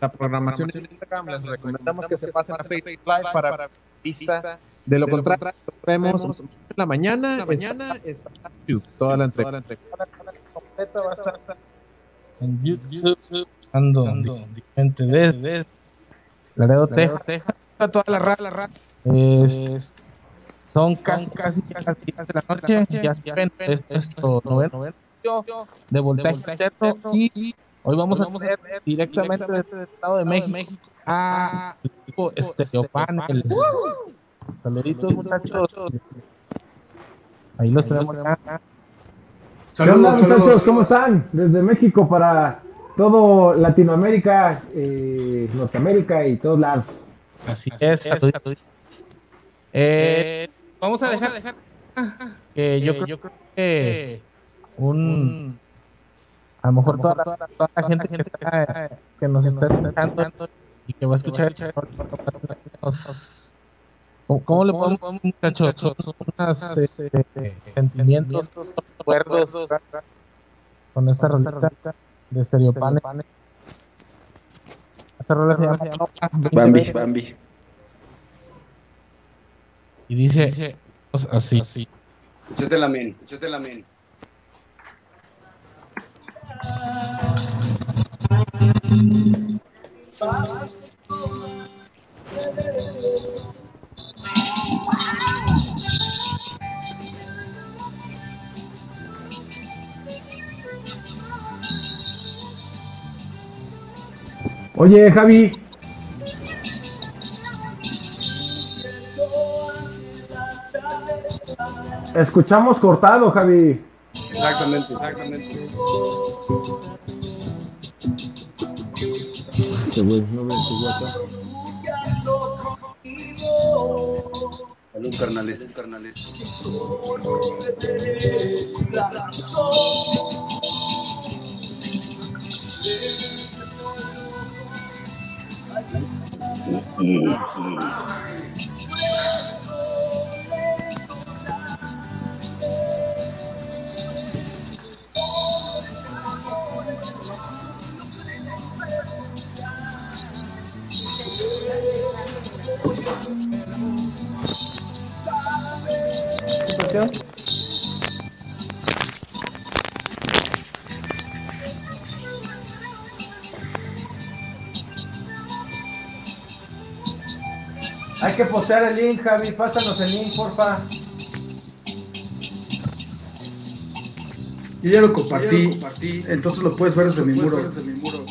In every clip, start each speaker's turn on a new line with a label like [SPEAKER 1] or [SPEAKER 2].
[SPEAKER 1] la programación en Instagram. Les recomendamos que se pasen a Facebook Live para vista. De lo contrario, vemos en la mañana. La mañana está YouTube, toda la entrega. completa va a estar
[SPEAKER 2] en YouTube. Ando, gente desde Laredo, Texas. Toda la rara, es, son casi, casi, casi de la noche. Ya ven, es esto, noveno de voltaje. Y hoy vamos a hacer directamente desde el Estado de México a este panel. Saluditos, muchachos. Ahí los tenemos acá.
[SPEAKER 3] Saludos, muchachos, ¿cómo están? Desde México para todo Latinoamérica, eh, Norteamérica y todos lados.
[SPEAKER 2] Así, es. Eh, vamos a dejar, dejar que yo, creo, que un a lo mejor toda, toda, toda la gente que, está, que nos está escuchando y que va a escuchar ¿Cómo, le podemos, muchachos? Son unos este, sentimientos, recuerdos con esta rolita de Stereopane. Esta rola se llama
[SPEAKER 4] Bambi, Bambi.
[SPEAKER 2] Y dice, dice así. así.
[SPEAKER 4] Échate la men, échate la men.
[SPEAKER 3] Oye, Javi. Escuchamos cortado, Javi.
[SPEAKER 4] Exactamente, exactamente. Salud, carnales, carnales.
[SPEAKER 3] Hay que postear el link, Javi. Pásanos el link, porfa.
[SPEAKER 5] Yo ya lo compartí, entonces lo puedes ver desde mi muro. Desde mi muro.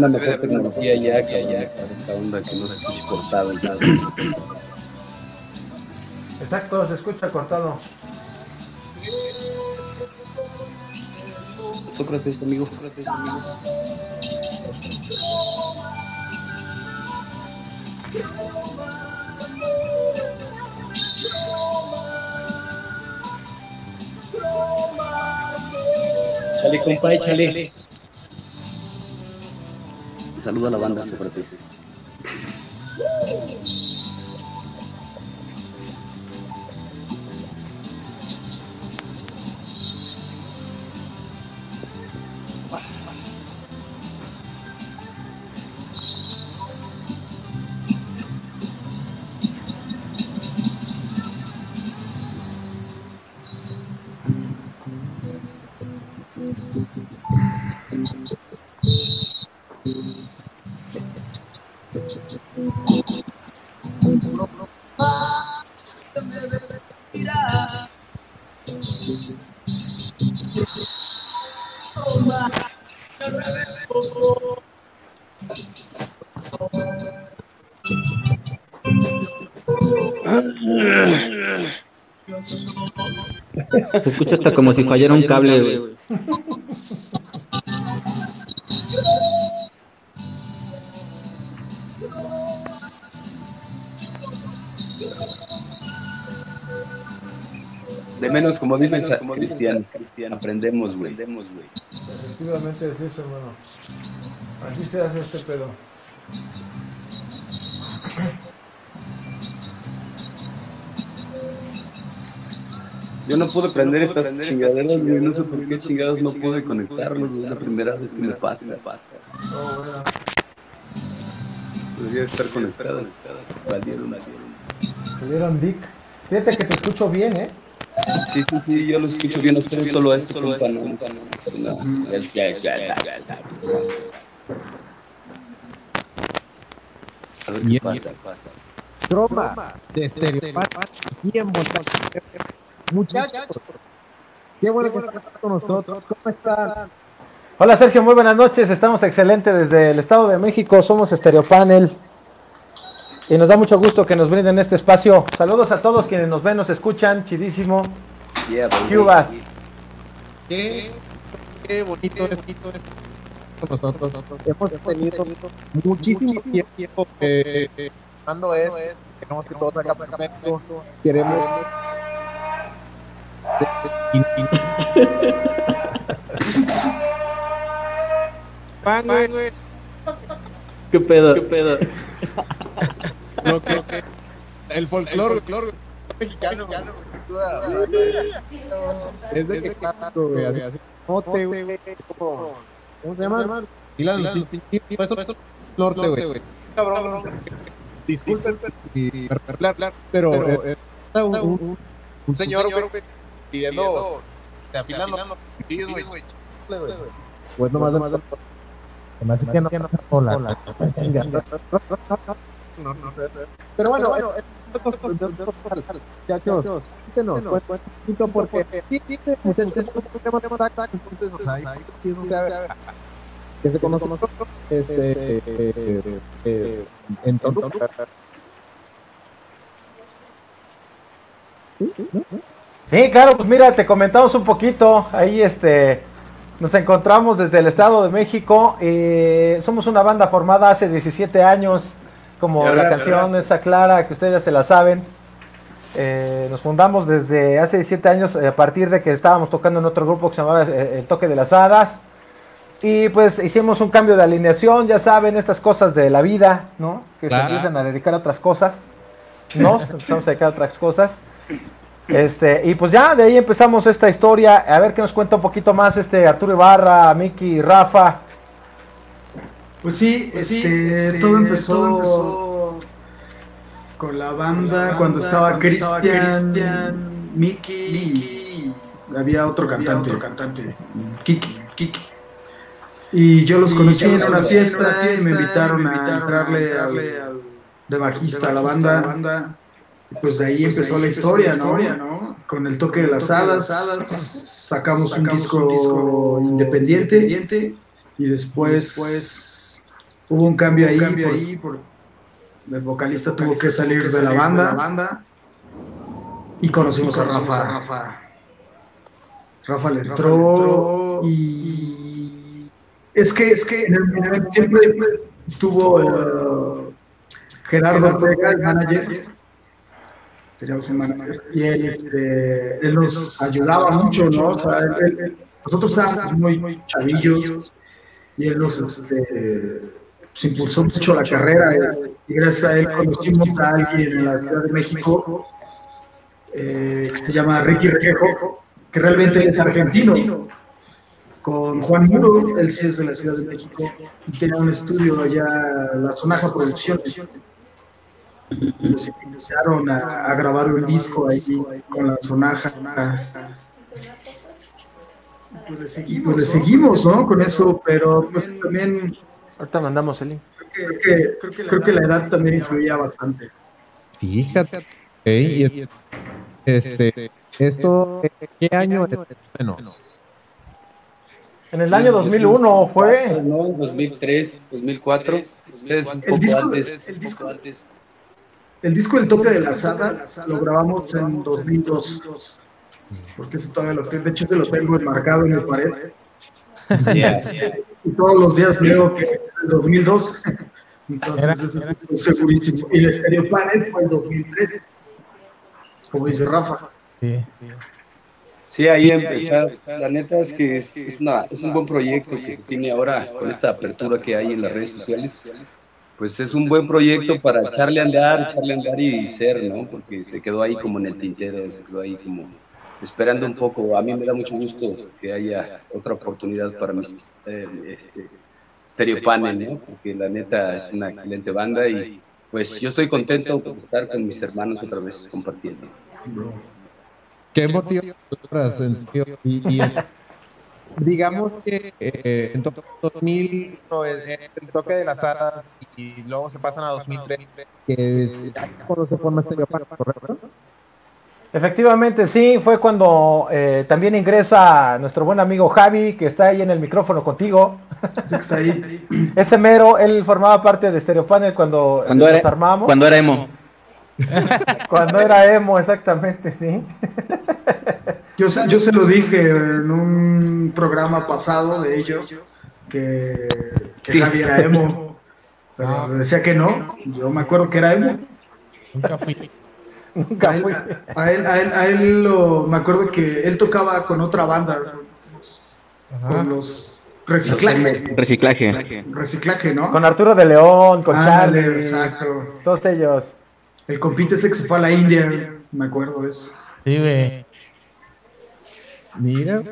[SPEAKER 5] Una mejor tecnología ya que allá esta onda que no se escuche cortado.
[SPEAKER 3] Exacto, se escucha cortado.
[SPEAKER 4] Sócrates, amigo, Sócrates, amigo. Chale, compa, chale. Saluda a la banda, Sócrates.
[SPEAKER 6] Se escucha hasta como si fallara un cable, güey.
[SPEAKER 5] De menos, como dices, Cristian, Cristian, aprendemos, güey.
[SPEAKER 3] Efectivamente es eso, hermano. Así se hace este pedo.
[SPEAKER 5] Yo no pude prender estas chingaderas, güey. No sé por qué chingados no pude conectarlos. Es la primera vez que me pasa.
[SPEAKER 3] Oh, bueno.
[SPEAKER 5] Debería estar conectadas. Valieron, valieron.
[SPEAKER 3] Te dieron dick. Fíjate que te escucho bien, ¿eh?
[SPEAKER 5] Sí, sí, sí, yo lo escucho bien ustedes, solo a este compa, no. No, que- ya. A ver qué
[SPEAKER 1] Bien,
[SPEAKER 5] pasa, pasa.
[SPEAKER 1] Troma de Estereopan aquí en Monterrey. Muchachos, qué bueno que están con nosotros. ¿Cómo están?
[SPEAKER 3] Hola Sergio, muy buenas noches. Estamos excelentes desde el Estado de México. Somos Stereo Panel. Y nos da mucho gusto que nos brinden este espacio. Saludos a todos quienes nos ven, nos escuchan. Chidísimo.
[SPEAKER 5] Yeah.
[SPEAKER 3] Cubas.
[SPEAKER 1] Qué, qué bonito es, bonito es con nosotros. Hemos tenido muchísimo tiempo eh, eh, cuando es, queremos que todo salga perfecto, queremos y- y- Pan, güey,
[SPEAKER 6] ¿Qué pedo? ¿Qué pedo?
[SPEAKER 1] lo que- que- el folclore folclore mexicano es de que güey, así, así, norte, güey, ¿cómo se llama? Y la eso, eso, norte, güey. Cabrón, disculpen, y- hablar, hablar, pero eh, un, un, un señor, güey, pidiendo, afilando, cuchillos, güey, güey. Pues nomás, nomás,
[SPEAKER 2] Así que no, hola, chinga.
[SPEAKER 1] no, no sé. Pero bueno, bueno, muchachos, cuéntenos, pues, un poquito porque sí, sí, muchachos, entonces, se haga, que se conoce este, eh, eh, en Toluca.
[SPEAKER 3] Sí, claro, pues mira, te comentamos un poquito. Ahí este nos encontramos desde el Estado de México. eh, somos una banda formada hace 17 años, como
[SPEAKER 5] Ya,
[SPEAKER 3] la canción esa clara que ustedes ya se la saben. Eh, nos fundamos desde hace 17 años eh, a partir de que estábamos tocando en otro grupo que se llamaba eh, El Toque de las Hadas. Y pues hicimos un cambio de alineación, ya saben, estas cosas de la vida, ¿no? Que
[SPEAKER 1] Claro.
[SPEAKER 3] se empiezan a dedicar a otras cosas. Nos empezamos a dedicar a otras cosas. Este, y pues ya de ahí empezamos esta historia. A ver qué nos cuenta un poquito más este Arturo Ibarra, Miki, Rafa.
[SPEAKER 7] Pues sí, este, todo, empezó con la banda, cuando estaba Cristian, Miki, y había otro cantante, otro cantante, Kiki, Kiki. Y yo los conocí en una fiesta y me invitaron a entrarle al, de bajista a la banda. Y pues de ahí empezó la historia, ¿no? Con el toque de las hadas, sacamos un disco independiente y después pues, hubo un cambio ahí, por- el vocalista tuvo que salir de la banda, y conocimos a Rafa. Rafa le entró y es que es que en el momento siempre estuvo eh, Gerardo Ortega, el manager. Teníamos un manager y él, este, él nos ayudaba mucho, ¿no? O sea, él- nosotros estábamos muy chavillos y él nos este, pues, impulsó mucho la carrera y gracias a él conocimos a alguien en la Ciudad de México eh, que se llama Ricky Requejo, que realmente es argentino, con Juan Muro, él sí es de la Ciudad de México, y tenía un estudio allá, la Sonaja Producciones. Y Nos invitaron a, a grabar un disco ahí con la Sonaja. Y pues le seguimos, ¿no? Con eso, pero pues también
[SPEAKER 3] Ahorita mandamos el link.
[SPEAKER 7] creo que, creo que la edad también influía bastante.
[SPEAKER 1] Fíjate. Este, esto, ¿en ¿qué año es menos?
[SPEAKER 3] En el año 2001 fue.
[SPEAKER 5] No, 2003, 2004. Ustedes un
[SPEAKER 7] El
[SPEAKER 5] poco
[SPEAKER 7] disco-
[SPEAKER 5] antes.
[SPEAKER 7] el
[SPEAKER 5] un
[SPEAKER 7] disco-
[SPEAKER 5] poco antes.
[SPEAKER 7] El disco El Toque de las Hadas lo grabamos en 2002. Porque eso todavía lo tengo. De hecho, te lo tengo enmarcado en mi pared. Y todos los días leo que es el 2002. Entonces, eso es segurísimo. Y el Stereo Panel fue el 2003. Como dice Rafa.
[SPEAKER 2] Sí.
[SPEAKER 5] Sí, ahí empezó. La neta es que es, es una- es un buen proyecto que se tiene ahora con esta apertura que hay en las redes sociales. Pues es un buen proyecto para echarle a andar, echarle a andar y ser, ¿no? Porque se quedó ahí como en el tintero, se quedó ahí como esperando un poco. A mí me da mucho gusto que haya otra oportunidad para mi eh, este, Stereo Panel, ¿no? Porque la neta es una excelente banda y pues yo estoy contento de estar con mis hermanos otra vez compartiendo.
[SPEAKER 1] Qué serio. Y, y, digamos que eh, en to- 2000 no, es- es el toque de las hadas y luego se pasan a 2003 que es cuando se forma este ¿correcto?
[SPEAKER 3] Efectivamente, sí, fue cuando eh, también ingresa nuestro buen amigo Javi, que está ahí en el micrófono contigo.
[SPEAKER 7] Ese que está ahí.
[SPEAKER 3] Ese mero, él formaba parte de Stereo Panel cuando,
[SPEAKER 6] Cuando
[SPEAKER 3] nos
[SPEAKER 6] era,
[SPEAKER 3] armamos.
[SPEAKER 6] cuando era emo.
[SPEAKER 3] Cuando era emo, exactamente, sí.
[SPEAKER 7] Yo, se- yo se lo dije en un programa pasado de ellos que, que Javi era emo. Pero decía que no. Yo me acuerdo que era emo.
[SPEAKER 2] Nunca fui.
[SPEAKER 3] Nunca fui.
[SPEAKER 7] a él, a él, a él lo, me acuerdo que él tocaba con otra banda,
[SPEAKER 2] Ajá.
[SPEAKER 7] con los reciclaje,
[SPEAKER 6] Reciclaje.
[SPEAKER 7] reciclaje, ¿no?
[SPEAKER 3] Con Arturo de León, con
[SPEAKER 7] Ándale,
[SPEAKER 3] Charlie,
[SPEAKER 7] exacto.
[SPEAKER 3] todos ellos.
[SPEAKER 7] El compite ese que se fue a la India, me acuerdo de eso.
[SPEAKER 2] Sí, güey.
[SPEAKER 1] Mira,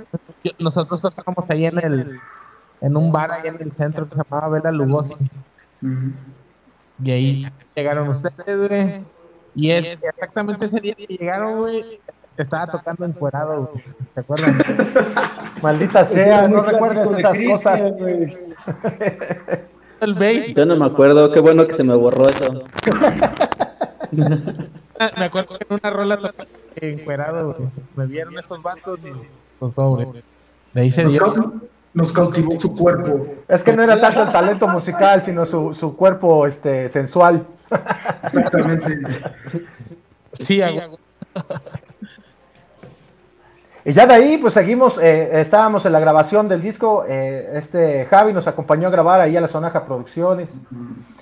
[SPEAKER 2] Yo- Nosotros estábamos ahí en el en un bar ahí en el centro que se llamaba Vela Lugosi.
[SPEAKER 7] Ujú.
[SPEAKER 2] Y ahí llegaron ustedes, güey. Y es exactamente ese día que llegaron, güey. Estaba tocando encuerado, güey. ¿Te acuerdas?
[SPEAKER 3] Maldita sea, no recuerdes
[SPEAKER 5] de
[SPEAKER 3] esas
[SPEAKER 5] Cristian,
[SPEAKER 3] cosas.
[SPEAKER 5] güey.
[SPEAKER 2] El bass.
[SPEAKER 6] Yo no me acuerdo, qué bueno que se me borró eso.
[SPEAKER 2] Me acuerdo que en una rola encuerado, güey. Me vieron estos vatos y pues sobre. De ahí se
[SPEAKER 7] Nos,
[SPEAKER 2] dio.
[SPEAKER 7] nos cautivó su cuerpo.
[SPEAKER 3] Es que no era tanto el talento musical, sino su, su cuerpo este, sensual.
[SPEAKER 7] Exactamente.
[SPEAKER 2] Sí, hago-
[SPEAKER 3] Y ya de ahí, pues seguimos, eh, estábamos en la grabación del disco. eh, este Javi nos acompañó a grabar ahí a la Sonaja Producciones.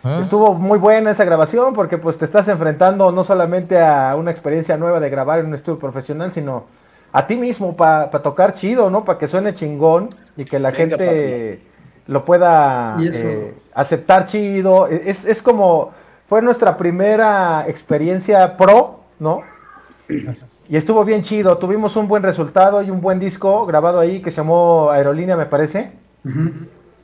[SPEAKER 2] ¿Ah?
[SPEAKER 3] Estuvo muy buena esa grabación porque pues te estás enfrentando no solamente a una experiencia nueva de grabar en un estudio profesional, sino a ti mismo para tocar chido, ¿no? Para que suene chingón y que la
[SPEAKER 5] Venga,
[SPEAKER 3] gente lo pueda eh, aceptar chido. Es, es como, fue nuestra primera experiencia pro, ¿no? Y estuvo bien chido, tuvimos un buen resultado y un buen disco grabado ahí que se llamó Aerolínea, me parece.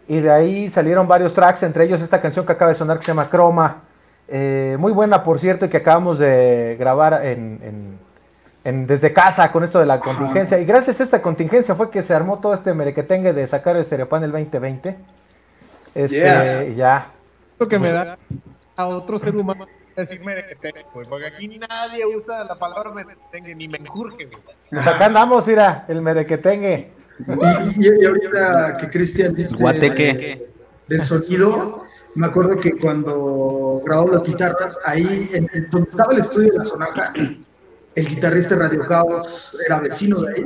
[SPEAKER 3] Y de ahí salieron varios tracks, entre ellos esta canción que acaba de sonar que se llama Croma. Eh, muy buena, por cierto, y que acabamos de grabar en, en- en- desde casa con esto de la contingencia. Y gracias a esta contingencia fue que se armó todo este merequetengue de sacar el Stereopan el 2020. Este,
[SPEAKER 5] Yeah.
[SPEAKER 3] ya.
[SPEAKER 1] lo que me da a otro ser humano decir merequetengue, güey, porque aquí nadie usa la palabra merequetengue, ni me enjurge, güey.
[SPEAKER 3] Pues acá andamos, mira, el merequetengue.
[SPEAKER 7] Y, y- y ahorita que Cristian dice
[SPEAKER 6] Guateque.
[SPEAKER 7] del sonido, me acuerdo que cuando grabamos las guitarras, ahí en, en donde estaba el estudio de la Sonaja, el guitarrista de Radio Caos era vecino de ahí.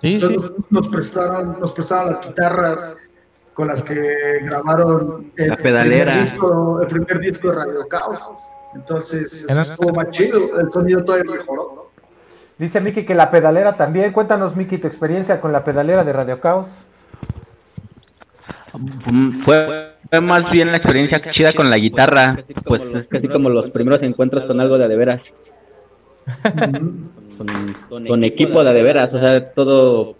[SPEAKER 2] Sí, sí.
[SPEAKER 7] Entonces nos prestaron, nos prestaron las guitarras con las que grabaron el,
[SPEAKER 6] La pedalera.
[SPEAKER 7] el primer, disco, el primer disco de Radio Caos. Entonces eso estuvo más chido, el sonido todavía mejoró.
[SPEAKER 3] Dice Miki que la pedalera también. Cuéntanos, Miki, tu experiencia con la pedalera de Radio Caos.
[SPEAKER 6] Fue, fue más bien la experiencia chida con la guitarra. Pues es casi como los primeros encuentros con algo de a de veras. Con, con equipo de a de veras. O sea, todo.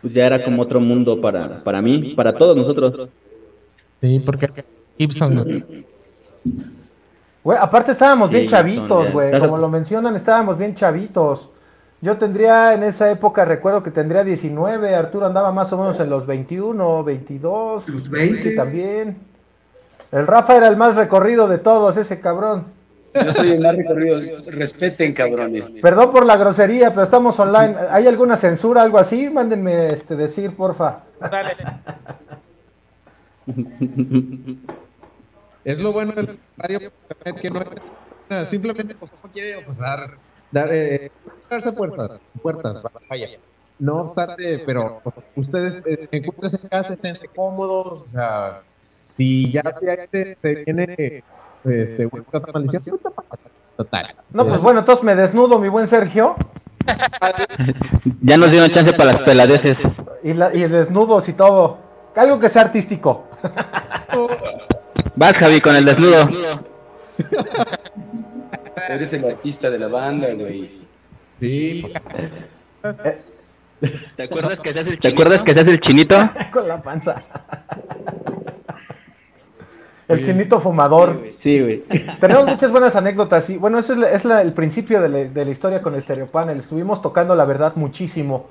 [SPEAKER 6] Pues ya era como otro mundo para, para mí, para todos nosotros.
[SPEAKER 2] Sí, porque Gibson. Güey.
[SPEAKER 3] Aparte estábamos bien chavitos, güey. Como lo mencionan, estábamos bien chavitos. Yo tendría en esa época, recuerdo que tendría 19, Arturo andaba más o menos en los 21, 22.
[SPEAKER 7] Los 20.
[SPEAKER 3] Sí, también. El Rafa era el más recorrido de todos, ese cabrón.
[SPEAKER 5] Yo soy el más recorrido. Respeten, cabrones.
[SPEAKER 3] Perdón por la grosería, pero estamos online. ¿Hay alguna censura, algo así? Mándenme este, decir, porfa.
[SPEAKER 2] Dale.
[SPEAKER 1] Es lo bueno del radio que no simplemente pues, no quiere pues, dar, dar eh, darse puertas, puertas, vaya. No obstante, pero ustedes eh, encuentren en casa, estén cómodos, o sea, si ya te, te viene este, otra maldición, total.
[SPEAKER 3] No, pues bueno, entonces me desnudo, mi buen Sergio.
[SPEAKER 6] ya nos dieron chance para las peladeces.
[SPEAKER 3] Y, la, y desnudos y todo. Algo que sea artístico.
[SPEAKER 6] Vas, Javi, con el desnudo.
[SPEAKER 5] Eres el artista de la banda, güey.
[SPEAKER 1] Sí.
[SPEAKER 6] ¿Te acuerdas que se hace el, ¿Te acuerdas que se hace el chinito?
[SPEAKER 3] Con la panza. El chinito fumador.
[SPEAKER 6] Sí, güey.
[SPEAKER 3] Tenemos muchas buenas anécdotas. Y bueno, eso es, la- es la- el principio de la, de la historia con el Stereo Panel. Estuvimos tocando, la verdad, muchísimo.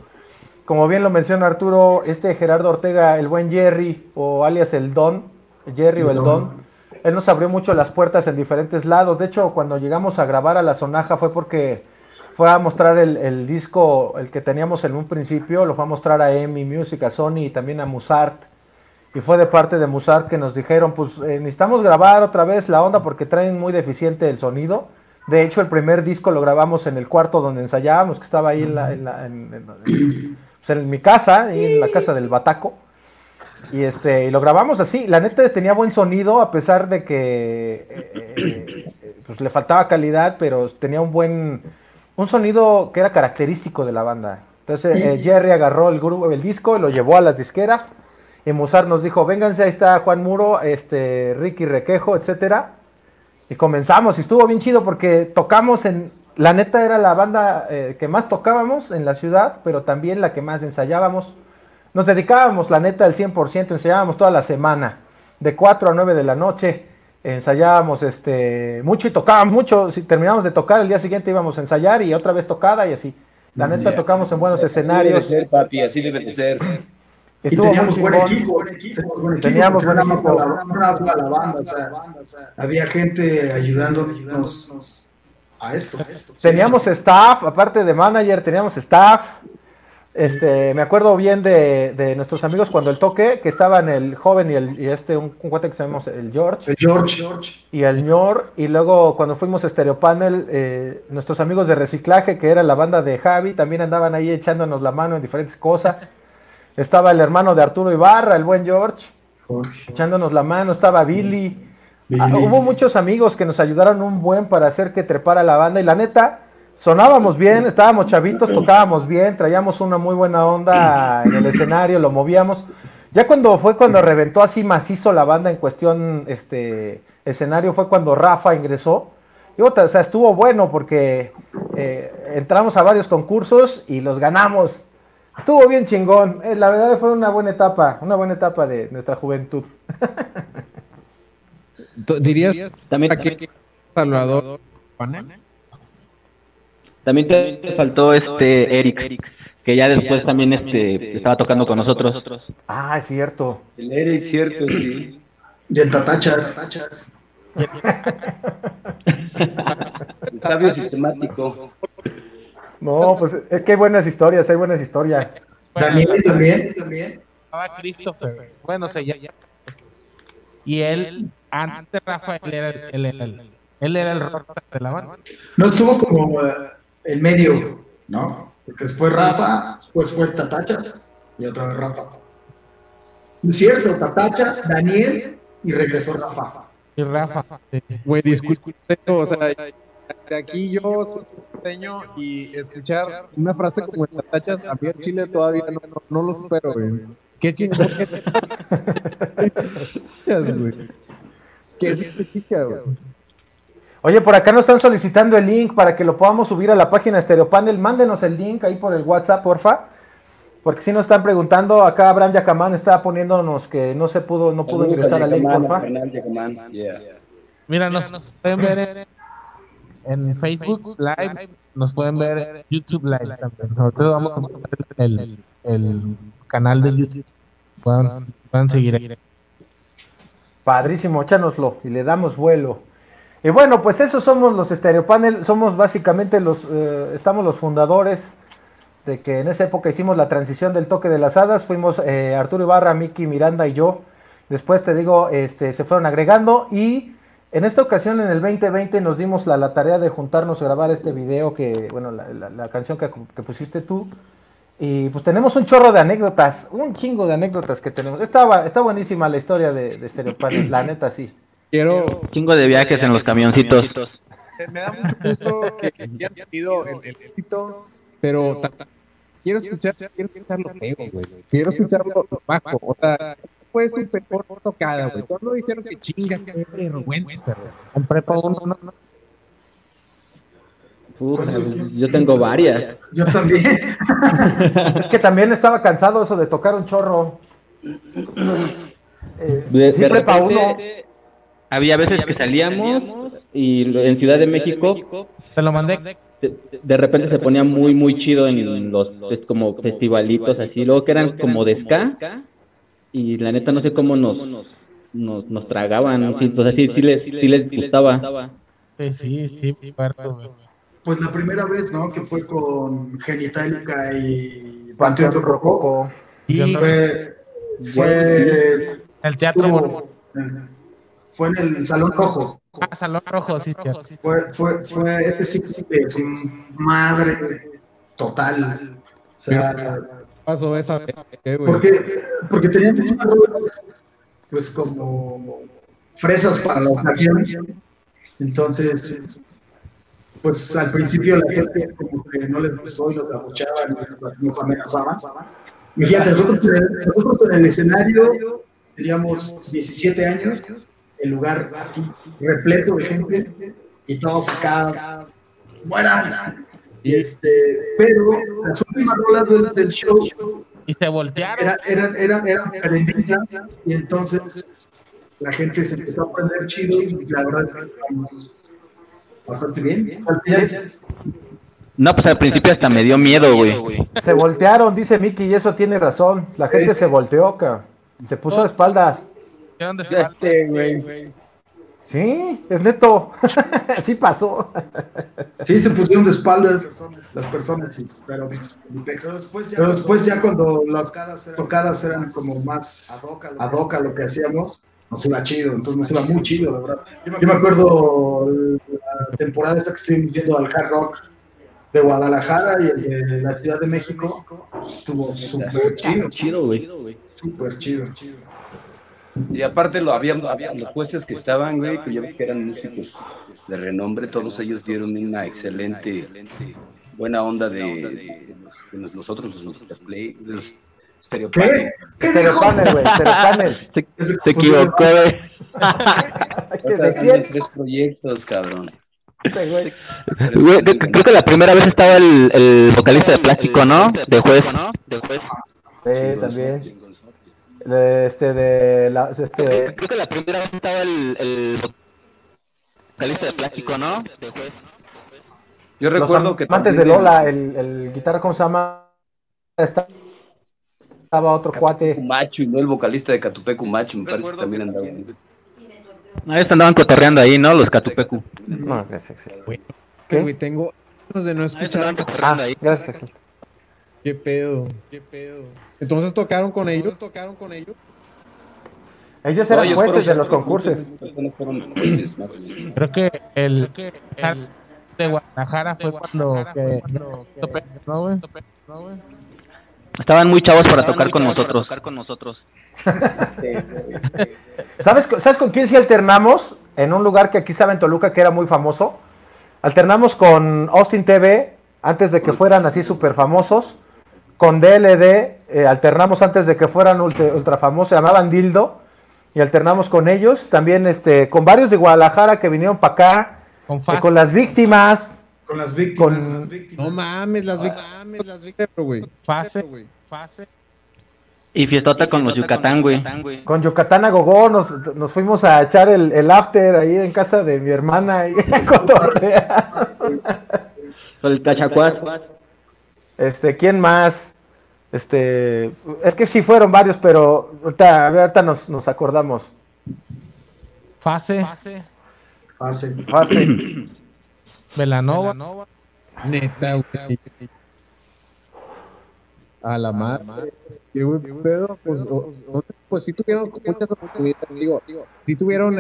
[SPEAKER 3] Como bien lo menciona Arturo, este Gerardo Ortega, el buen Jerry, o alias el Don, Jerry o el Don, él nos abrió mucho las puertas en diferentes lados. De hecho, cuando llegamos a grabar a la Sonaja fue porque fue a mostrar el, el disco, el que teníamos en un principio, lo fue a mostrar a EMI Music, a Sony y también a Musart. Y fue de parte de Musart que nos dijeron, pues eh, necesitamos grabar otra vez la onda porque traen muy deficiente el sonido. De hecho, el primer disco lo grabamos en el cuarto donde ensayábamos, que estaba ahí en, la- en la- en- pues, mi casa, ahí en la casa del Bataco. Y este, y lo grabamos así. La neta tenía buen sonido, a pesar de que eh, eh, pues le faltaba calidad, pero tenía un buen, un sonido que era característico de la banda. Entonces eh, Jerry agarró el grupo, el disco, y lo llevó a las disqueras. Y Mozart nos dijo, vénganse, ahí está Juan Muro, este, Ricky Requejo, etcétera. Y comenzamos, y estuvo bien chido porque tocamos en, la neta era la banda eh, que más tocábamos en la ciudad, pero también la que más ensayábamos. Nos dedicábamos, la neta, al 100%, ensayábamos toda la semana, de 4 a 9 de la noche, ensayábamos este, mucho y tocábamos mucho. Si terminamos de tocar, el día siguiente íbamos a ensayar y otra vez tocada y así. La neta,
[SPEAKER 5] Ya.
[SPEAKER 3] tocamos en buenos
[SPEAKER 5] Así debe
[SPEAKER 3] escenarios.
[SPEAKER 5] ser, papi, así debe de ser.
[SPEAKER 7] Y teníamos buen equipo, buen equipo, buen equipo,
[SPEAKER 3] Teníamos buen equipo.
[SPEAKER 7] había gente ayudándonos a esto. a esto.
[SPEAKER 3] Teníamos staff, aparte de manager, teníamos staff. Este, me acuerdo bien de, de nuestros amigos cuando el toque, que estaban el joven y, el, y este, un, un cuate que se llama el George
[SPEAKER 7] El George, George.
[SPEAKER 3] y el ñor. Y luego cuando fuimos a Stereo Panel, eh, nuestros amigos de reciclaje, que era la banda de Javi, también andaban ahí echándonos la mano en diferentes cosas. Estaba el hermano de Arturo Ibarra, el buen George,
[SPEAKER 7] George.
[SPEAKER 3] echándonos la mano. Estaba Billy.
[SPEAKER 7] Billy.
[SPEAKER 3] Ah, hubo muchos amigos que nos ayudaron un buen para hacer que trepara la banda y la neta, sonábamos bien, estábamos chavitos, tocábamos bien, traíamos una muy buena onda en el escenario, lo movíamos. Ya cuando fue cuando reventó así macizo la banda en cuestión este escenario fue cuando Rafa ingresó. Y otra, o sea, estuvo bueno porque eh, entramos a varios concursos y los ganamos. Estuvo bien chingón. Eh, la verdad fue una buena etapa, una buena etapa de nuestra juventud.
[SPEAKER 1] Tú ¿Dirías
[SPEAKER 6] También,
[SPEAKER 1] que que Salvador panel?
[SPEAKER 6] También te faltó este Eric, que ya después también este estaba tocando con nosotros.
[SPEAKER 3] Ah, es cierto.
[SPEAKER 5] El Eric, cierto, sí.
[SPEAKER 7] Y el Tatachas.
[SPEAKER 5] El sabio sistemático.
[SPEAKER 3] No, pues es que hay buenas historias, hay buenas historias.
[SPEAKER 7] Daniel también, también.
[SPEAKER 2] llamaba Christopher. Bueno, se llama. Y él, antes Rafael, era el, él era el, él era el rock de la banda.
[SPEAKER 7] No estuvo como eh, el medio, ¿no? Porque después Rafa, después fue Tatachas y otra vez Rafa. Es cierto, Tatachas, Daniel y regresó Rafa.
[SPEAKER 2] Y Rafa.
[SPEAKER 1] Güey, disculpe, o sea, de aquí yo soy y escuchar una frase como en tachas a mí en Chile todavía no, lo supero, güey. ¿Qué chingón? ¿Qué significa, güey?
[SPEAKER 3] Oye, por acá nos están solicitando el link para que lo podamos subir a la página Stereopanel. Mándenos el link ahí por el WhatsApp, porfa. Porque si nos están preguntando, acá Abraham Yacamán está poniéndonos que no se pudo, no pudo ingresar
[SPEAKER 5] a
[SPEAKER 3] al link, porfa.
[SPEAKER 5] yeah.
[SPEAKER 2] Mira, nos pueden ver en, en Facebook Live, nos pueden ver en YouTube Live también. Nosotros vamos a mostrar el, el canal de YouTube. Puedan, puedan seguir ahí.
[SPEAKER 3] Padrísimo, échanoslo y le damos vuelo. Y bueno, pues esos somos los Stereopanel, somos básicamente los, eh, estamos los fundadores de que en esa época hicimos la transición del toque de las hadas, fuimos eh, Arturo Ibarra, Miki, Miranda y yo, Después te digo, este, se fueron agregando y en esta ocasión, en el 2020, nos dimos la, tarea de juntarnos a grabar este video que, bueno, la, canción que, pusiste tú. Y pues tenemos un chorro de anécdotas, un chingo de anécdotas que tenemos. Estaba, está buenísima la historia de, de Stereopanel, la neta sí.
[SPEAKER 1] Quiero,
[SPEAKER 6] Chingo de viajes en los camioncitos.
[SPEAKER 1] me da mucho gusto que hayan tenido el, el éxito, pero ta- ta- quiero escuchar, quiero escucharlo feo, güey. Quiero escucharlo bajo. O sea, fue su peor tocada, güey. Cuando dijeron que chinga, qué vergüenza, güey.
[SPEAKER 2] En prepa uno, no, no.
[SPEAKER 6] Puta, yo tengo varias.
[SPEAKER 7] Yo también.
[SPEAKER 3] Es que también estaba cansado eso de tocar un chorro. Eh,
[SPEAKER 6] De,
[SPEAKER 3] prepa
[SPEAKER 6] repente,
[SPEAKER 3] uno.
[SPEAKER 6] Había veces que salíamos y en Ciudad de México
[SPEAKER 2] Te lo mandé.
[SPEAKER 6] de, de repente se ponía muy muy chido en los es como festivalitos así, luego que eran como de ska y la neta no sé cómo nos nos, nos tragaban, sí, pues así sí les, sí les gustaba.
[SPEAKER 2] Sí, sí, sí, güey.
[SPEAKER 7] Pues la primera vez, ¿no? Que fue con Genitalica y
[SPEAKER 3] Panteón.
[SPEAKER 7] Rococó.
[SPEAKER 2] Y
[SPEAKER 7] Fue, fue,
[SPEAKER 2] el teatro Mormón.
[SPEAKER 7] Fue en el Salón Rojo.
[SPEAKER 2] Ah, Salón Rojo, sí.
[SPEAKER 7] Fue, fue, fue ese sí fue sin madre total. O sea,
[SPEAKER 1] pasó esa vez, eh,
[SPEAKER 7] porque, porque tenían unas rolas, pues como fresas para la ocasión. Entonces, pues al principio la gente como que no les gustó y los abuchaban y nos amenazaban. Imagínate, nosotros, nosotros en el escenario teníamos 17 años, el lugar así repleto de gente y todos acá, mueran. Y este, pero las últimas rolas del, del show
[SPEAKER 2] Y se voltearon.
[SPEAKER 7] era- eran, eran, eran prendidas y entonces la gente se empezó a prender chido y la verdad es que estamos bastante bien. Al final,
[SPEAKER 6] No, pues al principio hasta me dio miedo, güey.
[SPEAKER 3] Se voltearon, dice Mickey, y eso tiene razón. La gente se volteó, ca. Se puso de espaldas.
[SPEAKER 2] De
[SPEAKER 5] Ya sé, güey.
[SPEAKER 3] Sí, es neto. sí pasó.
[SPEAKER 7] Sí, se pusieron de espaldas las personas, sí, pero, pero después ya cuando las tocadas eran como más ad hoc a lo que hacíamos, nos iba chido, entonces nos iba muy chido, la verdad. Yo me acuerdo la temporada esta que estuvimos yendo al Hard Rock de Guadalajara y el de la Ciudad de México, estuvo súper chido,
[SPEAKER 6] Chido, güey.
[SPEAKER 7] súper chido.
[SPEAKER 5] Y aparte lo había, había los jueces que estaban, güey, que yo vi que eran músicos de renombre, todos ellos dieron una excelente, buena onda de, de de nosotros, los, play, de los.
[SPEAKER 7] ¿Qué? ¿Qué dijo?
[SPEAKER 3] Güey.
[SPEAKER 6] Se, equivocó, güey.
[SPEAKER 3] ¿Qué, ¿De quién?
[SPEAKER 5] tres proyectos, cabrón.
[SPEAKER 3] Este güey.
[SPEAKER 6] Creo creo que la primera vez estaba el, el vocalista de plástico, ¿no? De juez.
[SPEAKER 3] Sí, también. De, este, de la, este,
[SPEAKER 6] Creo que la primera vez estaba el, el vocalista de plástico, ¿no? De juez.
[SPEAKER 5] Yo recuerdo que
[SPEAKER 3] amantes de Lola, el, el guitarra, ¿cómo se llama? Está- Estaba otro cuate.
[SPEAKER 5] Macho y no el vocalista de Catupecu Macho, me parece que también andaba.
[SPEAKER 6] Ahí andaban cotorreando ahí, ¿no? Los Catupecu.
[SPEAKER 3] No, gracias.
[SPEAKER 1] Güey, tengo no
[SPEAKER 6] andaban
[SPEAKER 3] Ah, gracias.
[SPEAKER 1] ¿Qué pedo? ¿Qué pedo? Entonces tocaron con ellos, tocaron con ellos.
[SPEAKER 3] Ellos
[SPEAKER 5] No,
[SPEAKER 3] eran
[SPEAKER 5] ellos
[SPEAKER 3] jueces
[SPEAKER 5] fueron-
[SPEAKER 3] de los concursos.
[SPEAKER 2] Creo que el, de Guadalajara fue cuando que no, güey. No, güey.
[SPEAKER 6] Estaban muy chavos para tocar con nosotros. con nosotros.
[SPEAKER 3] ¿Sabes, ¿Sabes con quién sí alternamos? En un lugar que aquí estaba en Toluca que era muy famoso. Alternamos con Austin TV antes de que fueran así súper famosos. Con DLD eh, alternamos antes de que fueran ultra, ultra famosos, se llamaban Dildo. Y alternamos con ellos. También este, con varios de Guadalajara que vinieron para acá.
[SPEAKER 2] Con
[SPEAKER 3] eh, con las víctimas.
[SPEAKER 7] Con las víctimas.
[SPEAKER 3] Con-
[SPEAKER 7] las víctimas.
[SPEAKER 1] No mames, las víctimas, las víctimas, güey.
[SPEAKER 2] Fase. Fase.
[SPEAKER 6] Y fiestota con los Yucatán, güey.
[SPEAKER 3] Con Yucatán a Gogó nos, nos fuimos a echar el, el after ahí en casa de mi hermana. Y cotorrear.
[SPEAKER 6] Con el Cachacuás.
[SPEAKER 3] Este, ¿quién más? Este, es que sí fueron varios, pero ahorita, a ver, ahorita nos, nos acordamos.
[SPEAKER 2] Fase.
[SPEAKER 7] Fácil.
[SPEAKER 3] Fácil.
[SPEAKER 2] Velanova.
[SPEAKER 1] Neta, güey. A la madre. ¿Qué pedo? Pues, o- ¿dónde pues sí tuvieron muchas oportunidades, digo, digo, sí tuvieron,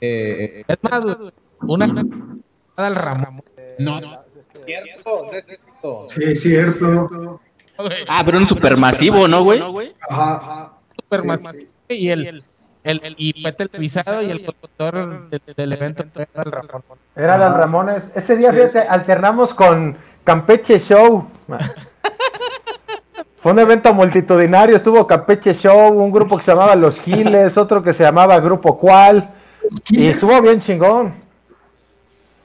[SPEAKER 1] eh,
[SPEAKER 2] Es más, una al Ramón.
[SPEAKER 1] no, no, cierto, no es cierto.
[SPEAKER 7] Sí, cierto.
[SPEAKER 6] Ah, pero un supermasivo, ¿no, güey?
[SPEAKER 7] Ajá, ajá.
[SPEAKER 2] Super
[SPEAKER 7] Sí,
[SPEAKER 2] y el, el, el- y fue televisado y el conductor de- del evento al Ramón.
[SPEAKER 3] Era Dan Ramones. Ese día,
[SPEAKER 7] Sí,
[SPEAKER 3] fíjate, alternamos con Campeche Show. Fue un evento multitudinario, estuvo Campeche Show, un grupo que se llamaba Los Giles, otro que se llamaba Grupo Cual, y estuvo bien chingón.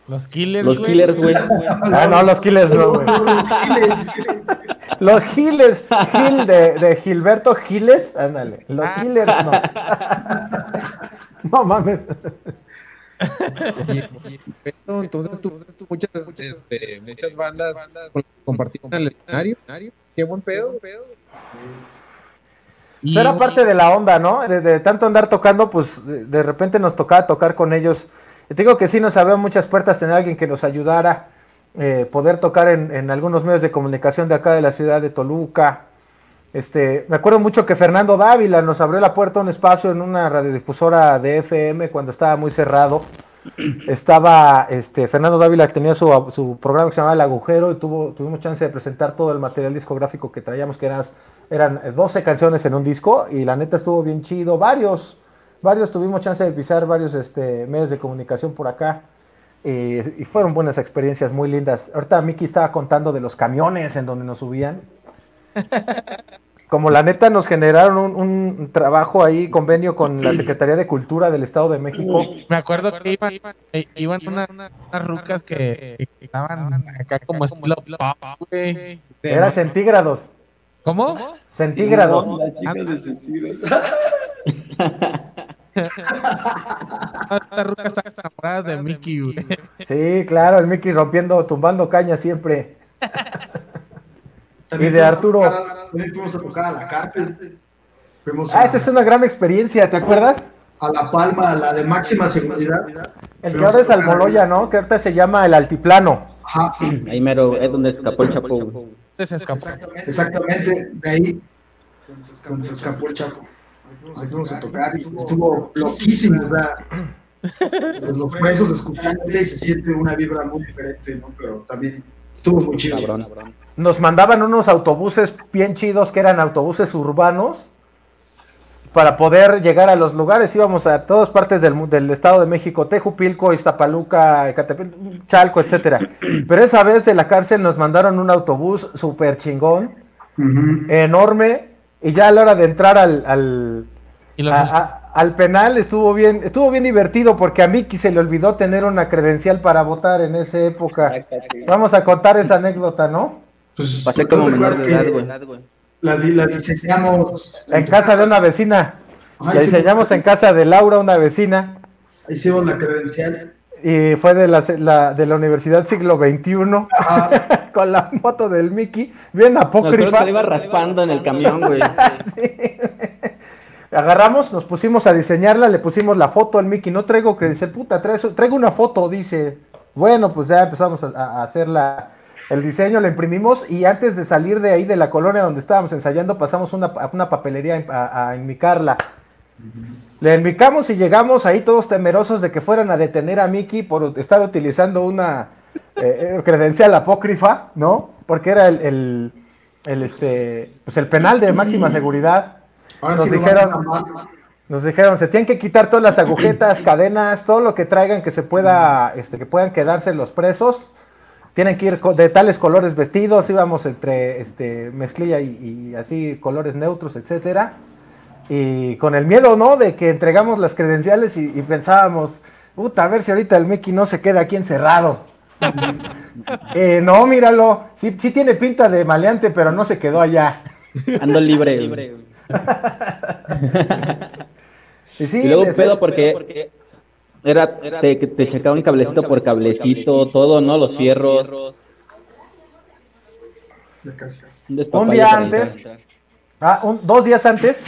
[SPEAKER 2] Los Killers,
[SPEAKER 6] Los
[SPEAKER 2] güey.
[SPEAKER 6] killers, güey.
[SPEAKER 3] Ah, no, Los Giles no, güey. Los Giles, Gil de, de Gilberto Giles, ándale. Los Giles no. No mames.
[SPEAKER 1] Oye, entonces tú, tú muchas, este, muchas bandas compartieron el escenario, qué buen pedo, pedo.
[SPEAKER 2] Y-
[SPEAKER 3] Era parte de la onda, ¿no? De, de tanto andar tocando, pues de, de repente nos tocaba tocar con ellos. Y te digo que sí nos abrió muchas puertas tener alguien que nos ayudara, eh, poder tocar en, en algunos medios de comunicación de acá de la ciudad de Toluca. Este, me acuerdo mucho que Fernando Dávila nos abrió la puerta a un espacio en una radiodifusora de FM cuando estaba muy cerrado. Estaba, este, Fernando Dávila tenía su, su programa que se llamaba El Agujero y tuvo, tuvimos chance de presentar todo el material discográfico que traíamos, que eran, eran 12 canciones en un disco y la neta estuvo bien chido. Varios, varios tuvimos chance de pisar varios este, medios de comunicación por acá eh, y fueron buenas experiencias muy lindas. Ahorita Miki estaba contando de los camiones en donde nos subían. Como la neta nos generaron un, un trabajo ahí, convenio con la Secretaría de Cultura del Estado de México.
[SPEAKER 2] Me acuerdo que iban, eh, iban una- unas rucas que, que estaban acá como estilo pop, güey.
[SPEAKER 3] Era centígrados.
[SPEAKER 2] ¿Cómo?
[SPEAKER 3] Centígrados.
[SPEAKER 5] Las chicas de centígrados.
[SPEAKER 2] Estas rucas estaban enamoradas de Mickey, güey.
[SPEAKER 3] Sí, claro, el Mickey rompiendo, tumbando caña siempre. Y de Arturo.
[SPEAKER 7] También fuimos a tocar a la cárcel. Fuimos
[SPEAKER 3] Ah,
[SPEAKER 7] a,
[SPEAKER 3] esa es una gran experiencia, ¿te acuerdas?
[SPEAKER 7] a La Palma, a la de máxima seguridad.
[SPEAKER 3] El que ahora es Almoloya, ¿no? Que ahorita se llama el Altiplano.
[SPEAKER 7] Ajá,
[SPEAKER 6] Ahí mero es donde escapó el Chapo.
[SPEAKER 2] Se escapó.
[SPEAKER 7] exactamente, de ahí se escapó el Chapo. Ahí fuimos a tocar y estuvo loquísimo, o sea, los presos escuchándote y se siente una vibra muy diferente, ¿no? Pero también estuvo muy chido.
[SPEAKER 6] Cabrón.
[SPEAKER 3] Nos mandaban unos autobuses bien chidos que eran autobuses urbanos para poder llegar a los lugares. Íbamos a todas partes del, del Estado de México, Tejupilco, Iztapaluca, Ecatepec, Chalco, etcétera. Pero esa vez de la cárcel nos mandaron un autobús súper chingón,
[SPEAKER 7] Ujú.
[SPEAKER 3] enorme, y ya a la hora de entrar al, al,
[SPEAKER 2] Y los
[SPEAKER 3] a- a- al penal estuvo bien, estuvo bien divertido porque a Miki se le olvidó tener una credencial para votar en esa época. Vamos a contar esa anécdota, ¿no?
[SPEAKER 7] Pues,
[SPEAKER 6] Pasé
[SPEAKER 7] ¿no
[SPEAKER 6] como
[SPEAKER 7] te
[SPEAKER 6] menor
[SPEAKER 7] acuerdas
[SPEAKER 6] de edad,
[SPEAKER 7] que
[SPEAKER 6] güey.
[SPEAKER 7] La, di- la diseñamos
[SPEAKER 3] En casa de una vecina. La
[SPEAKER 7] sí,
[SPEAKER 3] diseñamos en casa de Laura, una vecina,
[SPEAKER 7] Hicimos la credencial.
[SPEAKER 3] Y fue de la, la- de la Universidad Siglo XXI,
[SPEAKER 7] Ajá.
[SPEAKER 3] con la foto del Mickey, bien
[SPEAKER 6] No,
[SPEAKER 3] apócrifa.
[SPEAKER 6] le iba raspando en el camión, güey.
[SPEAKER 3] Sí. Agarramos, nos pusimos a diseñarla, le pusimos la foto al Mickey. No traigo que dice, puta, traes- traigo una foto, dice. Bueno, pues ya empezamos a, a hacer la, el diseño, la imprimimos y antes de salir de ahí de la colonia donde estábamos ensayando, pasamos una, a una papelería a, a enmicarla. Le enmicamos y llegamos ahí todos temerosos de que fueran a detener a Mickey por estar utilizando una eh, eh, credencial apócrifa, ¿no? Porque era el, el, el, este, pues el penal de máxima seguridad.
[SPEAKER 7] Ahora
[SPEAKER 3] Nos
[SPEAKER 7] sí
[SPEAKER 3] dijeron-. Nos dijeron, se tienen que quitar todas las agujetas, cadenas, todo lo que traigan que se pueda, este, que puedan quedarse los presos. Tienen que ir de tales colores vestidos, íbamos entre este mezclilla y, y así colores neutros, etcétera. Y con el miedo, ¿no? De que entregamos las credenciales y, y pensábamos, puta, a ver si ahorita el Mickey no se queda aquí encerrado. Eh, no, míralo, sí, sí tiene pinta de maleante, pero no se quedó allá.
[SPEAKER 6] Ando libre. güey.
[SPEAKER 3] Y, sí,
[SPEAKER 6] Y luego
[SPEAKER 3] les-
[SPEAKER 6] pedo porque era te, que te checaban cablecito por cablecito, todo, ¿no? Los fierros.
[SPEAKER 7] Ya casi.
[SPEAKER 3] Un día antes. Ah, un- dos días antes,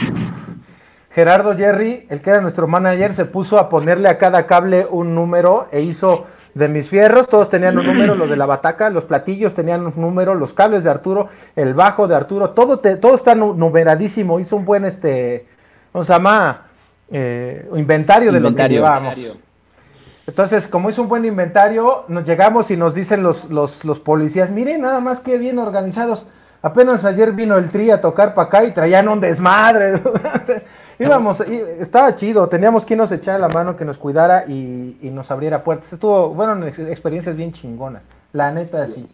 [SPEAKER 3] Gerardo Jerry, el que era nuestro manager, se puso a ponerle a cada cable un número e hizo de mis fierros, todos tenían un número, los de la bataca, los platillos tenían un número, los cables de Arturo, el bajo de Arturo, todo te- todo está nu- numeradísimo, hizo un buen este ¿cómo se llama? Eh, inventario de lo que
[SPEAKER 6] Inventario.
[SPEAKER 3] llevábamos. Entonces, como hizo un buen inventario, nos llegamos y nos dicen los, los, los policías, miren nada más que bien organizados. Apenas ayer vino el tri a tocar para acá y traían un desmadre. Íbamos, y estaba chido, teníamos que nos echar la mano, que nos cuidara y, y nos abriera puertas. Estuvo, bueno, ex- experiencias bien chingonas. La neta, sí.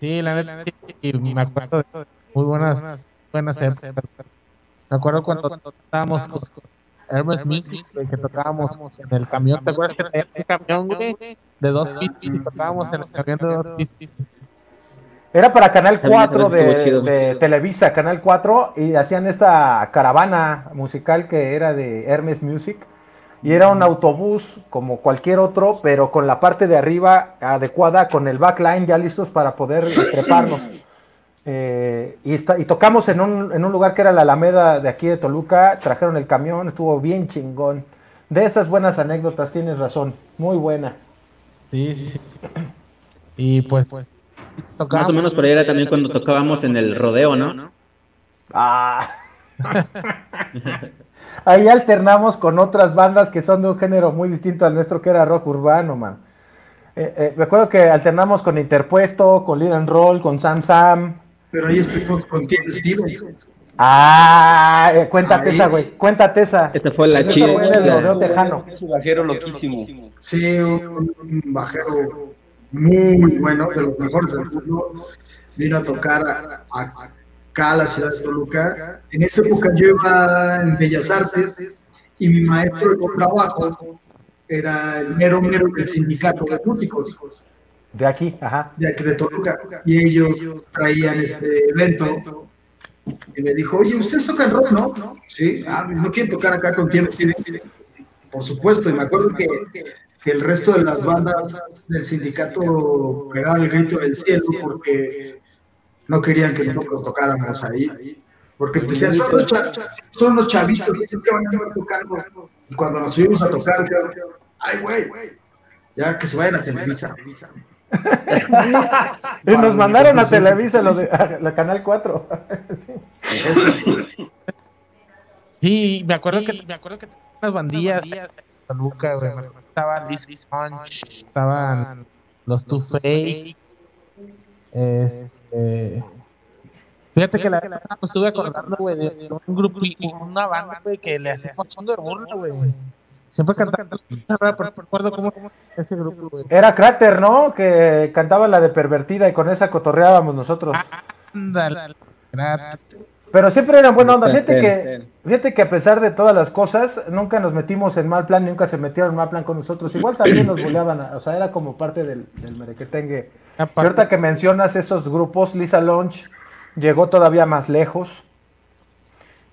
[SPEAKER 2] Sí, la neta, y me acuerdo de muy buenas, buenas épocas. Me acuerdo cuando estábamos con Hermes Music, que tocábamos en el camión. ¿Te acuerdas que teníamos un camión, güey, de dos pistas y tocábamos en el camión de dos pistas?
[SPEAKER 3] Era para Canal
[SPEAKER 6] También
[SPEAKER 3] 4
[SPEAKER 6] estuvo
[SPEAKER 3] de, Televisa, Canal 4, y hacían esta caravana musical que era de Hermes Music. Y era un autobús como cualquier otro, pero con la parte de arriba adecuada, con el backline ya listos para poder treparnos. Eh, y, esta- y tocamos en un, en un lugar que era la Alameda de aquí de Toluca, trajeron el camión, estuvo bien chingón. De esas buenas anécdotas, tienes razón, muy buena.
[SPEAKER 2] Sí, sí, sí. Y pues, pues,
[SPEAKER 6] Más o menos por ahí era también cuando tocábamos en el rodeo, ¿no?
[SPEAKER 3] Ah. Ahí alternamos con otras bandas que son de un género muy distinto al nuestro, que era rock urbano, man. Eh, eh, recuerdo que alternamos con Interpuesto, con Lil and Roll, con Sam Sam.
[SPEAKER 7] Pero ahí estuvimos con Tim Stevens.
[SPEAKER 3] Ah, eh, cuéntate
[SPEAKER 7] Ahí.
[SPEAKER 3] esa, güey. Cuéntate esa.
[SPEAKER 6] Esta fue la
[SPEAKER 3] Esa
[SPEAKER 6] chida.
[SPEAKER 3] fue en el rodeo tejano.
[SPEAKER 5] Es un bajero loquísimo.
[SPEAKER 7] Sí, un, un bajero muy bueno, de los mejores del mundo. Vino a tocar a- a- acá a la ciudad de Toluca. En esa época yo iba en Bellas Artes y mi maestro de trabajo era el mero mero del sindicato de músicos
[SPEAKER 3] De aquí, ajá.
[SPEAKER 7] de aquí de Toluca. Y ellos traían este evento. Y me dijo, oye, ¿ustedes tocan rock, no? Sí, ah, ¿no quieren tocar acá con Stevens? Por supuesto, y me acuerdo que, que el resto de las bandas del sindicato pegaban el grito en el cielo porque no querían que nosotros tocáramos ahí. Porque decían, son los, son los chavitos, ¿qué van a estar tocando? Y cuando nos subimos a tocar, yo, ay, güey, ya que se vayan a Televisa.
[SPEAKER 3] Y nos mandaron a Televisa, lo de, a la Canal 4.
[SPEAKER 2] Sí, me acuerdo que me acuerdo que tenían unas bandillas Toluca, güey. Estaba Liz Punch, estaban los Two Face. Este. Fíjate que la verdad me estuve acordando, güey, de un grupo, una banda, güey, que le hacía un de burla, güey. Siempre cantaba, pero recuerdo cómo cómo ese grupo, güey.
[SPEAKER 3] Era Cráter, ¿no? Que cantaba la de pervertida y con esa cotorreábamos nosotros.
[SPEAKER 2] Ándale. Era-
[SPEAKER 3] Pero siempre eran buena onda. Fíjate
[SPEAKER 6] Ten,
[SPEAKER 3] que,
[SPEAKER 6] ten.
[SPEAKER 3] fíjate que a pesar de todas las cosas, nunca nos metimos en mal plan, nunca se metieron en mal plan con nosotros. Igual también nos buleaban, o sea, era como parte del, del merequetengue. Y ahorita que mencionas esos grupos, Lisa Launch llegó todavía más lejos.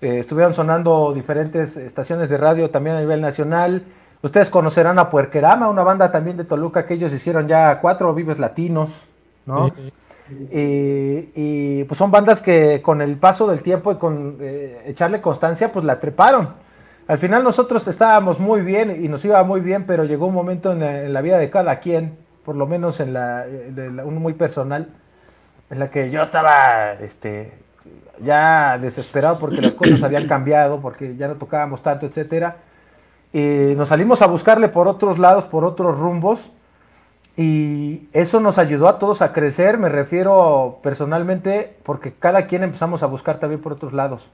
[SPEAKER 3] Eh, estuvieron sonando diferentes estaciones de radio también a nivel nacional. Ustedes conocerán a Puerquerama, una banda también de Toluca que ellos hicieron ya cuatro vives latinos, ¿no? Y, y, pues son bandas que con el paso del tiempo y con eh, echarle constancia, pues la treparon. Al final nosotros estábamos muy bien y nos iba muy bien, pero llegó un momento en la, en la vida de cada quien, por lo menos en la, de la- uno muy personal, en la que yo estaba este, ya desesperado porque las cosas habían cambiado, porque ya no tocábamos tanto, etcétera. Y nos salimos a buscarle por otros lados, por otros rumbos. Y eso nos ayudó a todos a crecer, me refiero personalmente, porque cada quien empezamos a buscar también por otros lados.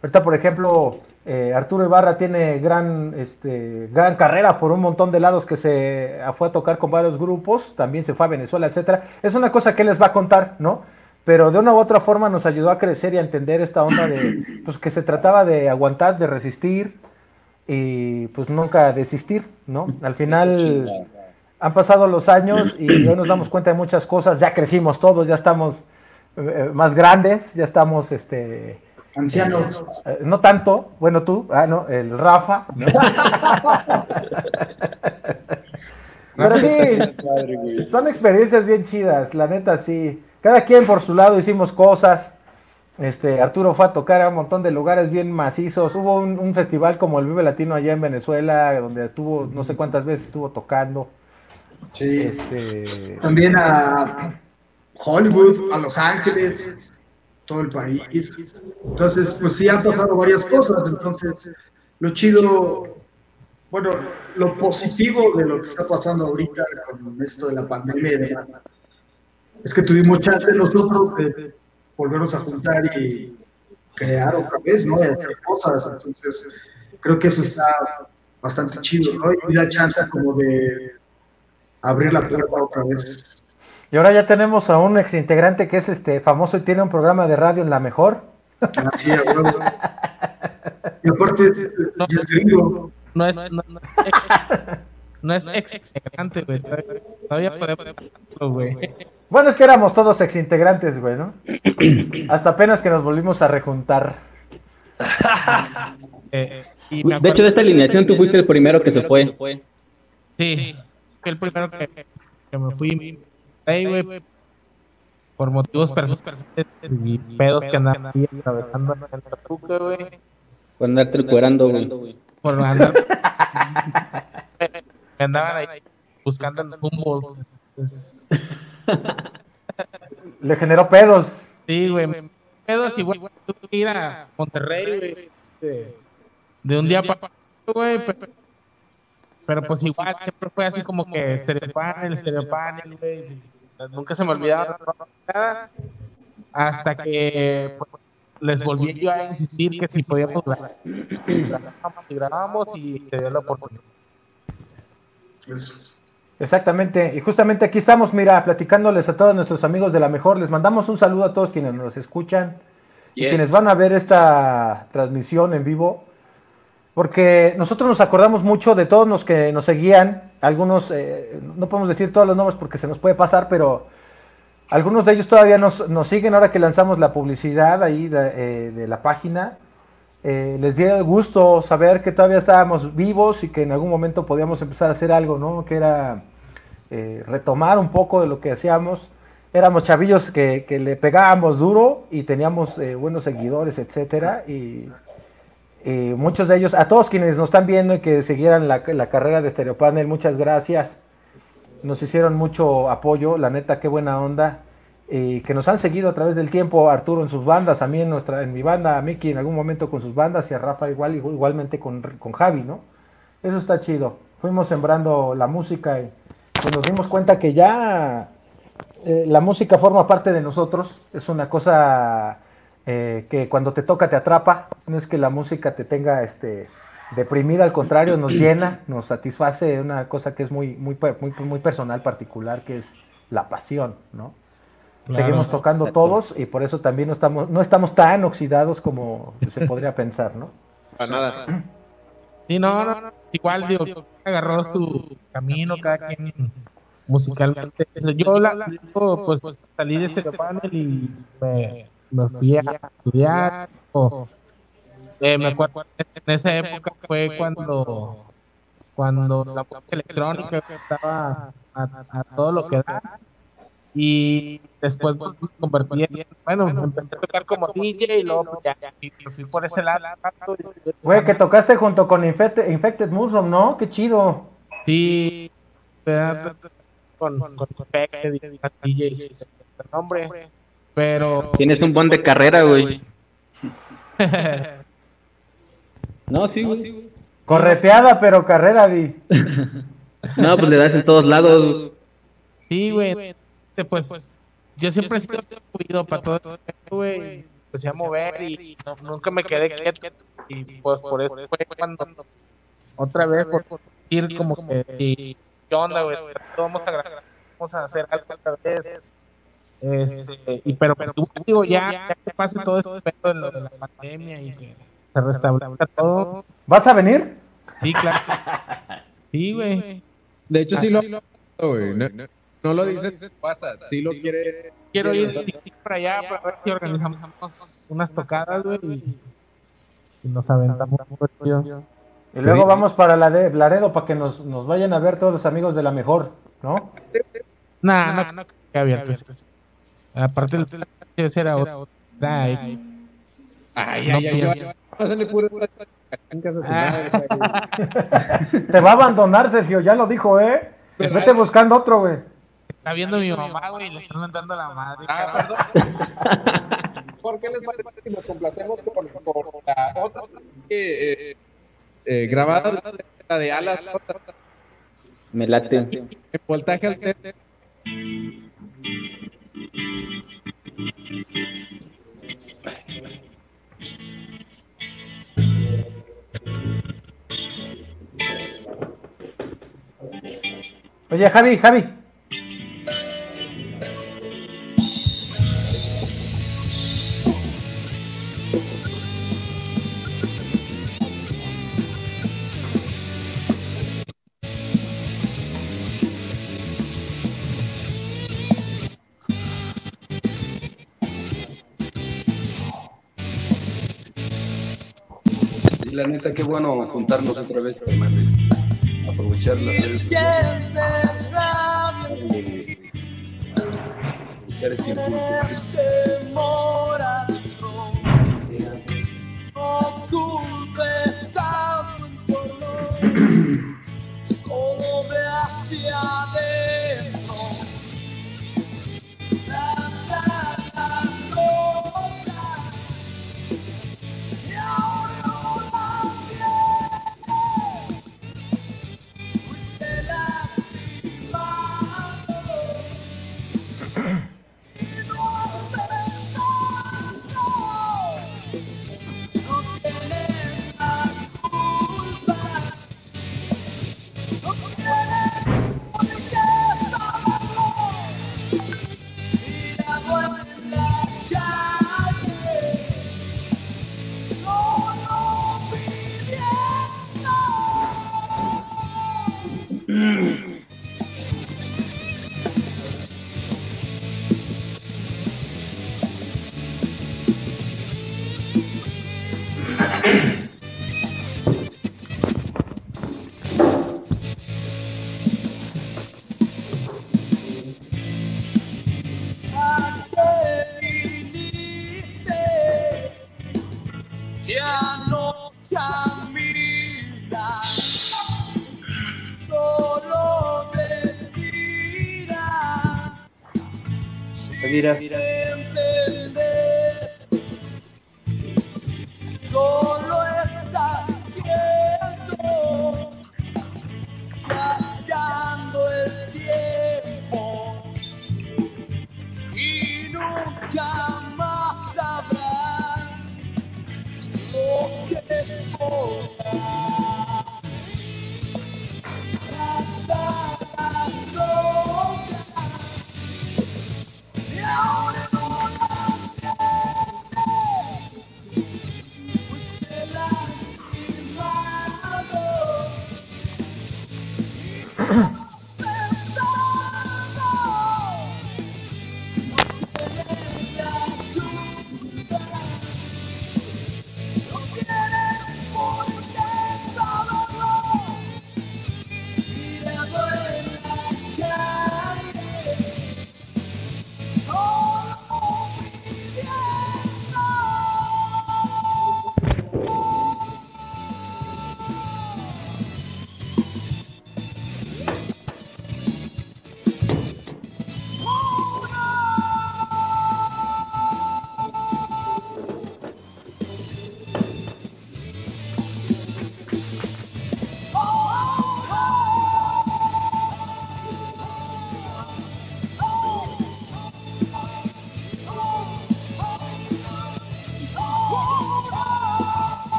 [SPEAKER 3] Ahorita, por ejemplo, eh, Arturo Ibarra tiene gran, este, gran carrera por un montón de lados que se fue a tocar con varios grupos, también se fue a Venezuela, etcétera. Es una cosa que les va a contar, ¿no? Pero de una u otra forma nos ayudó a crecer y a entender esta onda de, pues que se trataba de aguantar, de resistir y pues nunca desistir, ¿no? Al final han pasado los años y hoy nos damos cuenta de muchas cosas, ya crecimos todos, ya estamos eh, más grandes, ya estamos, este,
[SPEAKER 7] Ancianos.
[SPEAKER 3] eh, no tanto, bueno tú, ah, no, el Rafa, ¿no? pero sí, son experiencias bien chidas, la neta sí, cada quien por su lado hicimos cosas, este, Arturo fue a tocar a un montón de lugares bien macizos, hubo un, un festival como el Vive Latino allá en Venezuela, donde estuvo, no sé cuántas veces estuvo tocando,
[SPEAKER 7] Sí.
[SPEAKER 3] este...
[SPEAKER 7] También a Hollywood, a Los Ángeles. todo el país. Entonces, pues sí han pasado varias cosas. Entonces, lo chido, bueno, lo positivo de lo que está pasando ahorita con esto de la pandemia y demás, es que tuvimos chance nosotros de volvernos a juntar y crear otra vez, ¿no? Y hacer cosas. Entonces, creo que eso está bastante chido, ¿no? Y da chance como de abrir la puerta otra vez.
[SPEAKER 3] Y ahora ya tenemos a un ex integrante que es este famoso y tiene un programa de radio en la mejor.
[SPEAKER 7] Así, a huevo. Y aparte, ya es gringo.
[SPEAKER 2] No es, no, no, no es ex integrante, güey. Todavía podemos güey.
[SPEAKER 3] Bueno, es que éramos todos ex integrantes, güey, ¿no? Hasta apenas que nos volvimos a rejuntar.
[SPEAKER 2] Eh, y
[SPEAKER 6] De hecho, de esta alineación tú fuiste el primero que se fue.
[SPEAKER 2] sí, fue el primero que, que me fui. Ahí, güey, por motivos personales y pedos que andaban ahí atravesando en el Pachuca, güey.
[SPEAKER 6] Por andarte curando, güey.
[SPEAKER 2] por andar me andaban ahí buscando en Humboldt Entonces,
[SPEAKER 3] Le generó pedos.
[SPEAKER 2] sí güey. me- pedos y güey tuve que ir a Monterrey güey. De, de un día para otro güey pero, pero pues igual siempre fue así como que stereopanel stereopanel güey y nunca se me olvidaba nada. hasta que pues, les volví yo a insistir que si podíamos grabar y grabamos y se dio la oportunidad.
[SPEAKER 3] Exactamente, y justamente aquí estamos, mira, platicándoles a todos nuestros amigos de la mejor. Les mandamos un saludo a todos quienes nos escuchan y quienes van a ver esta transmisión en vivo, porque nosotros nos acordamos mucho de todos los que nos seguían. Algunos, eh, no podemos decir todos los nombres porque se nos puede pasar, pero algunos de ellos todavía nos, siguen ahora que lanzamos la publicidad ahí de, eh, la página. Eh, les dio gusto saber que todavía estábamos vivos y que en algún momento podíamos empezar a hacer algo, ¿no? Que era retomar un poco de lo que hacíamos. Éramos chavillos que, que le pegábamos duro y teníamos buenos seguidores, etcétera. Y, y muchos de ellos, a todos quienes nos están viendo y que siguieran la, la carrera de Stereo Panel, muchas gracias. Nos hicieron mucho apoyo, la neta, qué buena onda. Y que nos han seguido a través del tiempo, Arturo en sus bandas, a mí en, nuestra, en mi banda, a Miki en algún momento con sus bandas y a Rafa igual, igualmente con, con Javi, ¿no? Eso está chido. Fuimos sembrando la música y nos dimos cuenta que ya eh, la música forma parte de nosotros. Es una cosa eh, que cuando te toca te atrapa. No es que la música te tenga este, deprimida, al contrario, nos llena, nos satisface una cosa que es muy, muy, muy, muy personal, particular, que es la pasión, ¿no?
[SPEAKER 2] Claro.
[SPEAKER 3] Seguimos tocando todos y por eso también no estamos, no estamos tan oxidados como se podría pensar, ¿no?
[SPEAKER 1] Para nada.
[SPEAKER 2] Sí, no, no, no, igual digo, agarró su camino cada quien musicalmente. Yo, la, yo, pues salí de este panel y me, me fui a estudiar. o, eh, me acuerdo en esa época fue cuando cuando la música electrónica estaba a, a todo lo que da y después me convertí en, bueno, empecé a tocar como DJ y luego pues, ya, fui por ese lado.
[SPEAKER 3] Güey, que tocaste junto con Infected, Infected Mushroom, ¿no? Qué chido.
[SPEAKER 2] Sí, con, con, con Infected y más DJs, nombre, pero
[SPEAKER 6] Tienes un buen de carrera, güey. No, sí, güey.
[SPEAKER 3] Correteada, pero carrera, Di.
[SPEAKER 6] No, pues le das en todos lados.
[SPEAKER 2] sí, güey, este, pues yo siempre he sido cuido para todo esto, güey, empecé a mover y no- nunca me quedé quieto y pues por eso fue cuando otra vez por por ir como que y, ¿qué onda, güey? Vamos a grabar, vamos a hacer algo otra vez. Este, y pero pues digo ya, ya que pase todo esto de lo de la pandemia y que se restablezca todo.
[SPEAKER 3] ¿Vas a venir?
[SPEAKER 2] Sí, claro. Sí, güey.
[SPEAKER 1] De hecho, sí lo. No, no- no lo dices, pasa. Sí lo quiere.
[SPEAKER 2] Quiero ir para allá para ver si organizamos unas tocadas, güey, y, y nos aventamos un.
[SPEAKER 3] Y luego
[SPEAKER 1] Sí.
[SPEAKER 3] vamos para la de Laredo para que nos, nos vayan a ver todos los amigos de la mejor, ¿no?
[SPEAKER 2] Nah, no, no, que abierto. Aparte, el era otro. Ay,
[SPEAKER 1] ay, ay.
[SPEAKER 2] Ah.
[SPEAKER 3] Te va a abandonar, Sergio, ya lo dijo, ¿eh?
[SPEAKER 1] Pues
[SPEAKER 3] Estate buscando otro, güey.
[SPEAKER 2] Está viendo mi mamá, güey, y le están la madre.
[SPEAKER 1] ¿Por
[SPEAKER 2] qué
[SPEAKER 1] les parece si nos complacemos con, la otra que, eh, eh, eh, grabada de, la de alas?
[SPEAKER 6] Me late.
[SPEAKER 1] Voltaje al
[SPEAKER 3] Oye, Javi, Javi.
[SPEAKER 4] La neta, qué bueno juntarnos otra vez, hermanos. Aprovechar las redes sociales. Buscar ese impulso.
[SPEAKER 8] Mira.
[SPEAKER 9] Solo estás quieto, gastando el tiempo y nunca más sabrás lo que es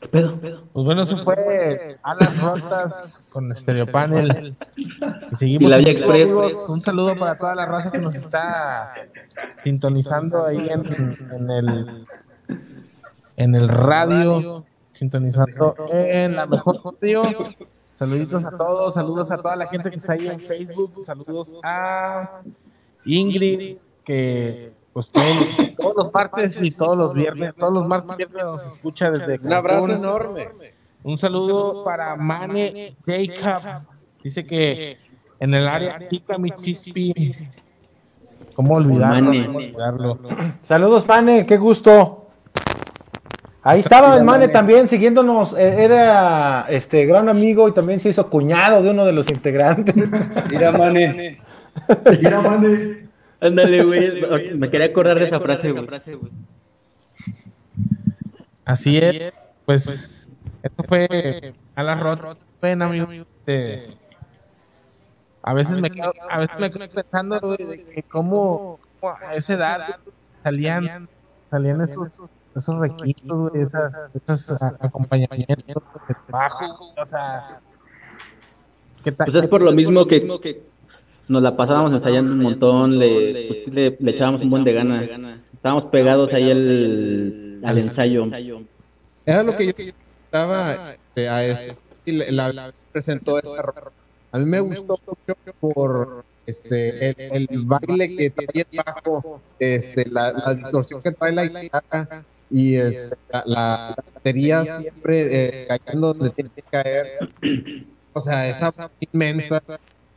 [SPEAKER 10] ¿Qué
[SPEAKER 6] pedo? pedo?
[SPEAKER 2] Pues bueno, eso fue Alas Rotas con Stereo Panel. Y seguimos
[SPEAKER 6] Sí,
[SPEAKER 2] amigos. Un saludo para toda la raza que nos está sintonizando ahí en, en el en el radio, sintonizando en la mejor radio. Saluditos a todos, saludos a toda la gente que está ahí en Facebook, saludos a Ingrid, que pues todos, los- todos los martes y todos los viernes, todos los martes y viernes nos escucha desde
[SPEAKER 1] Un abrazo
[SPEAKER 2] Cancún.
[SPEAKER 1] enorme.
[SPEAKER 2] Un saludo para Mane Jacob. Dice que en el área pica mi chispi. ¿Cómo olvidarlo?
[SPEAKER 6] Mane.
[SPEAKER 2] ¿Cómo olvidarlo?
[SPEAKER 3] Saludos, Mane, qué gusto. Ahí estaba el Mane también siguiéndonos. eh, Era este gran amigo y también se hizo cuñado de uno de los integrantes.
[SPEAKER 5] Mira, mane.
[SPEAKER 7] Mira, mane.
[SPEAKER 6] Ándale, güey. Me quería acordar de esa frase, güey.
[SPEAKER 2] Así es. Pues esto fue a la rot. Ven, amigo. este, a veces me quedo, a veces me quedo pensando güey, de que cómo, cómo a esa edad salían, salían esos, esos requisitos, güey, esas, esos acompañamientos de trabajo, o sea, ¿qué tal?
[SPEAKER 6] Pues es por lo mismo que nos la pasábamos ensayando un montón, le, pues le, le echábamos un buen de ganas. Estábamos pegados ahí al, al ensayo.
[SPEAKER 1] Era lo que yo estaba a esto. Y la, la presentó esa. A mí me gustó mucho por este el, el baile que trae el bajo, este, la, la distorsión que trae la guitarra y este, la, la batería siempre eh, cayendo donde tiene que caer. O sea, esa inmensa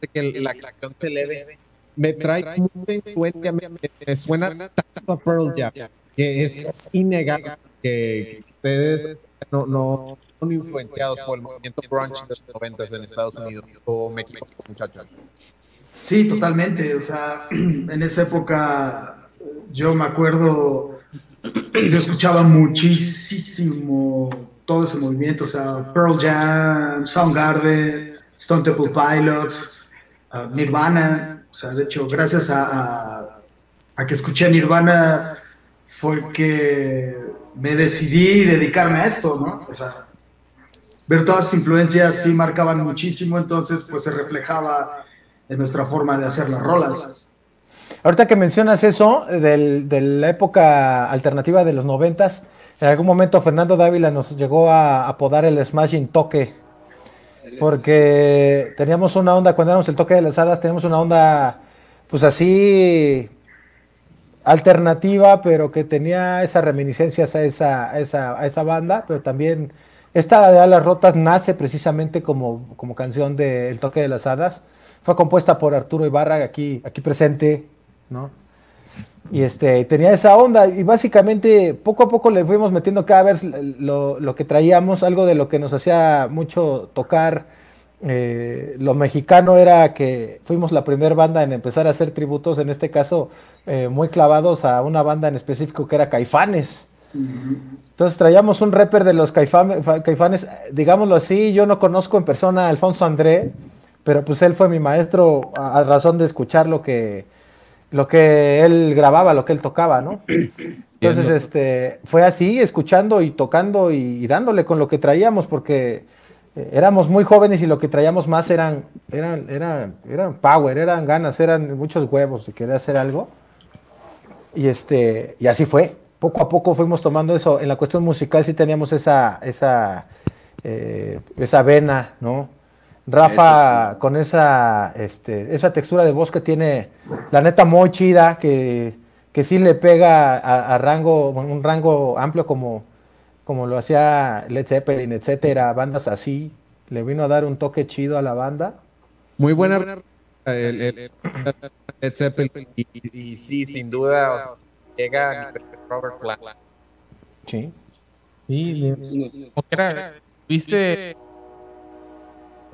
[SPEAKER 1] de que la canción se eleve. me trae mucha influencia, me, me- me suena tanto a Pearl Jam, que es innegable que, que ustedes no, no son influenciados por el movimiento grunge de los 90 en Estados Unidos, o me equivoco, muchachos.
[SPEAKER 7] Sí, totalmente. O sea, en esa época yo me acuerdo, yo escuchaba muchísimo todo ese movimiento, o sea, Pearl Jam, Soundgarden, Stone Temple Pilots, Nirvana. O sea, de hecho, gracias a, a- a que escuché Nirvana fue que me decidí dedicarme a esto, ¿no? O sea, ver todas las influencias sí marcaban muchísimo, entonces pues se reflejaba en nuestra forma de hacer las rolas.
[SPEAKER 3] Ahorita que mencionas eso, del- de la época alternativa de los noventas, en algún momento Fernando Dávila nos llegó a apodar el Smashing Toque, porque teníamos una onda, cuando éramos el Toque de las Hadas, teníamos una onda, pues así, alternativa, pero que tenía esas reminiscencias a esa, a esa, a esa banda, pero también esta de Alas Rotas nace precisamente como, como canción de El Toque de las Hadas. Fue compuesta por Arturo Ibarra, aquí, aquí presente, ¿no? Y este, tenía esa onda y básicamente poco a poco le fuimos metiendo cada vez lo, lo que traíamos, algo de lo que nos hacía mucho tocar. eh, lo mexicano era que fuimos la primera banda en empezar a hacer tributos, en este caso eh, muy clavados a una banda en específico que era Caifanes. Entonces traíamos un rapper de los Caifanes, digámoslo así, yo no conozco en persona a Alfonso André, pero pues él fue mi maestro a, a razón de escuchar lo que, lo que él grababa, lo que él tocaba, ¿no? Entonces, este, fue así, escuchando y tocando y, y dándole con lo que traíamos, porque eh, éramos muy jóvenes y lo que traíamos más eran, eran, eran, eran power, eran ganas, eran muchos huevos de querer hacer algo. Y este, y así fue. Poco a poco fuimos tomando eso. En la cuestión musical sí teníamos esa, esa, eh, esa vena, ¿no? Rafa con esa, este, esa textura de voz que tiene, la neta muy chida, que, que sí le pega a, a rango, un rango amplio como, como lo hacía Led Zeppelin, etcétera, bandas así. Le vino a dar un toque chido a la banda.
[SPEAKER 1] Muy buena el, el, el- Led Zeppelin y, y sí, sin duda, o sea, llega Robert Plant.
[SPEAKER 3] Sí.
[SPEAKER 2] Sí, le- era, ¿viste?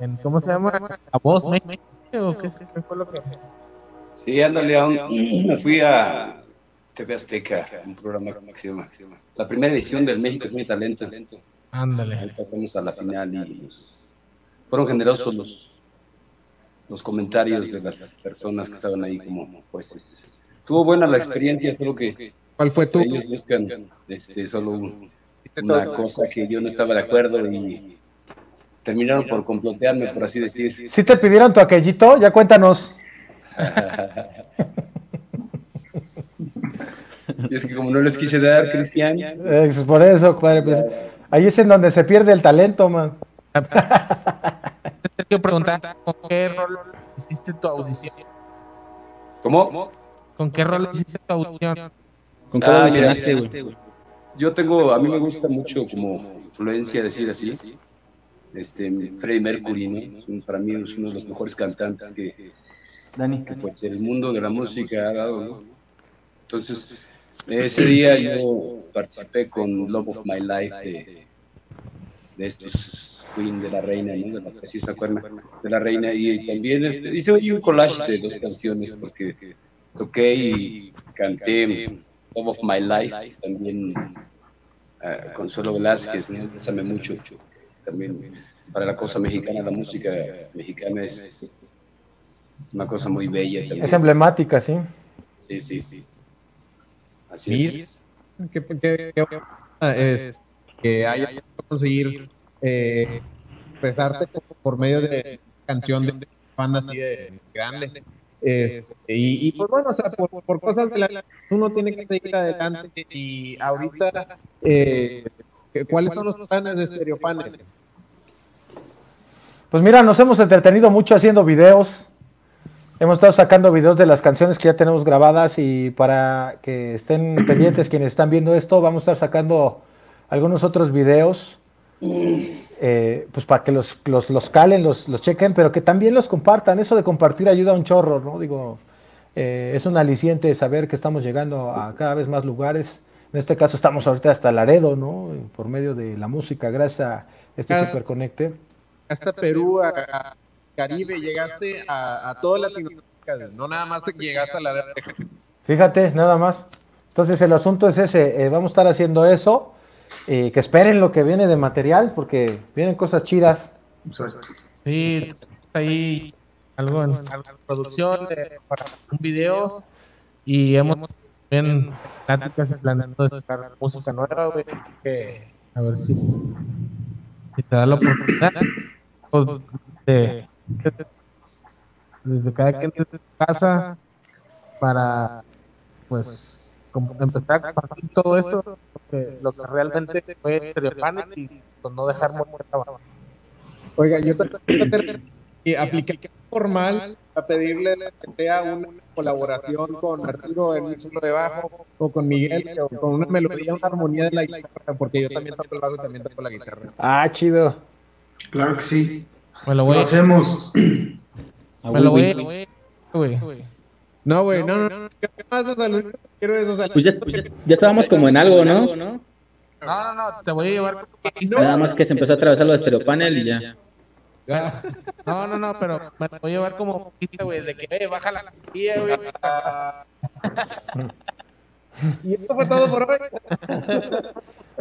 [SPEAKER 2] En, ¿Cómo se llama? La voz México. ¿o ¿Qué, qué fue lo que.?
[SPEAKER 5] Sí, ándale, aún me fui a TV Azteca, un programa que se llama la primera edición del México tiene talento. Ahí
[SPEAKER 2] Ándale.
[SPEAKER 5] pasamos a la final y fueron generosos los, los comentarios de las personas que estaban ahí como jueces. Estuvo buena la experiencia, solo que
[SPEAKER 1] ¿Cuál fue tu?
[SPEAKER 5] ellos buscan este, solo un- una cosa que yo no estaba de acuerdo y terminaron por complotearme, por así decir.
[SPEAKER 3] ¿Sí te pidieron tu aquellito? Ya cuéntanos.
[SPEAKER 5] Y es que como no les quise dar, Cristian,
[SPEAKER 3] Eh, pues por eso, pues, ahí es en donde se pierde el talento, man.
[SPEAKER 2] Te quiero preguntar, ¿con qué rol hiciste tu audición?
[SPEAKER 5] ¿cómo?
[SPEAKER 2] ¿Con qué rol hiciste tu audición?
[SPEAKER 6] ¿Con
[SPEAKER 5] Ah, mira,
[SPEAKER 6] güey?
[SPEAKER 5] Yo tengo, a mí me gusta mucho como influencia decir así, este, Freddie Mercury, Para mí es uno de los mejores cantantes que,
[SPEAKER 6] Dani.
[SPEAKER 5] que, pues, el mundo de la música ha dado, ¿no? Entonces, ese día yo participé con Love of My Life de, de estos Queen de la Reina, ¿no? De la de la Reina. Y también este, hice un collage de dos canciones porque toqué y canté Love of My Life también ah, Consuelo Velázquez, ¿no? Bésame mucho. También para la cosa mexicana, la música mexicana es una cosa muy bella también.
[SPEAKER 3] Es emblemática, sí.
[SPEAKER 5] Sí, sí, sí. Así es.
[SPEAKER 1] que, que- que- es, que haya que conseguir eh, expresarte como por medio de canción de banda así de grande. Este, y, y, pues bueno, o sea, por, por cosas de la uno tiene que seguir adelante. Y ahorita, eh, ¿cuáles son los planes de Stereopanel?
[SPEAKER 3] Pues mira, nos hemos entretenido mucho haciendo videos. Hemos estado sacando videos de las canciones que ya tenemos grabadas y para que estén pendientes quienes están viendo esto, vamos a estar sacando algunos otros videos, eh, pues para que los, los, los calen, los, los chequen, pero que también los compartan. Eso de compartir ayuda a un chorro, ¿no? Digo, eh, es un aliciente saber que estamos llegando a cada vez más lugares. En este caso estamos ahorita hasta Laredo, ¿no? Por medio de la música, gracias a este
[SPEAKER 1] Gracias.
[SPEAKER 3] Superconecte.
[SPEAKER 1] Hasta Perú, a, a Caribe, llegaste a, a toda Latinoamérica, no nada más llegaste a la
[SPEAKER 3] Fíjate, nada más. Entonces el asunto es ese, eh, vamos a estar haciendo eso, y que esperen lo que viene de material, porque vienen cosas chidas.
[SPEAKER 2] Sí, ahí algo en algo en producción eh, para un video y hemos también pláticas y planeando de sacar música nueva, güey, que a ver si, si te da la oportunidad pues, de, de- desde cada quien desde su casa para pues como empezar a compartir todo eso lo que, lo que realmente fue Stereopanel y pues, no dejar banda.
[SPEAKER 1] Oiga, yo también y apliqué formal a pedirle que sea una colaboración con Arturo en un solo de bajo o con Miguel o con una melodía, una armonía de la guitarra, porque yo también toco el bajo y también toco la guitarra.
[SPEAKER 3] Ah, chido.
[SPEAKER 7] Claro que sí.
[SPEAKER 2] Me lo
[SPEAKER 7] hacemos.
[SPEAKER 2] Me lo voy a- güey.
[SPEAKER 1] No, güey, no, no, no, ¿qué más? O sea, quiero es, o sea,
[SPEAKER 6] Pues ya, ya estábamos como en algo, ¿no?
[SPEAKER 2] No, no, no, te voy a llevar.
[SPEAKER 6] Nada más que se empezó a atravesar lo de Stereopanel y ya.
[SPEAKER 2] No, no, no, pero me lo voy a llevar como pista, güey, de que, eh, baja la energía, güey.
[SPEAKER 1] Y esto fue todo por hoy.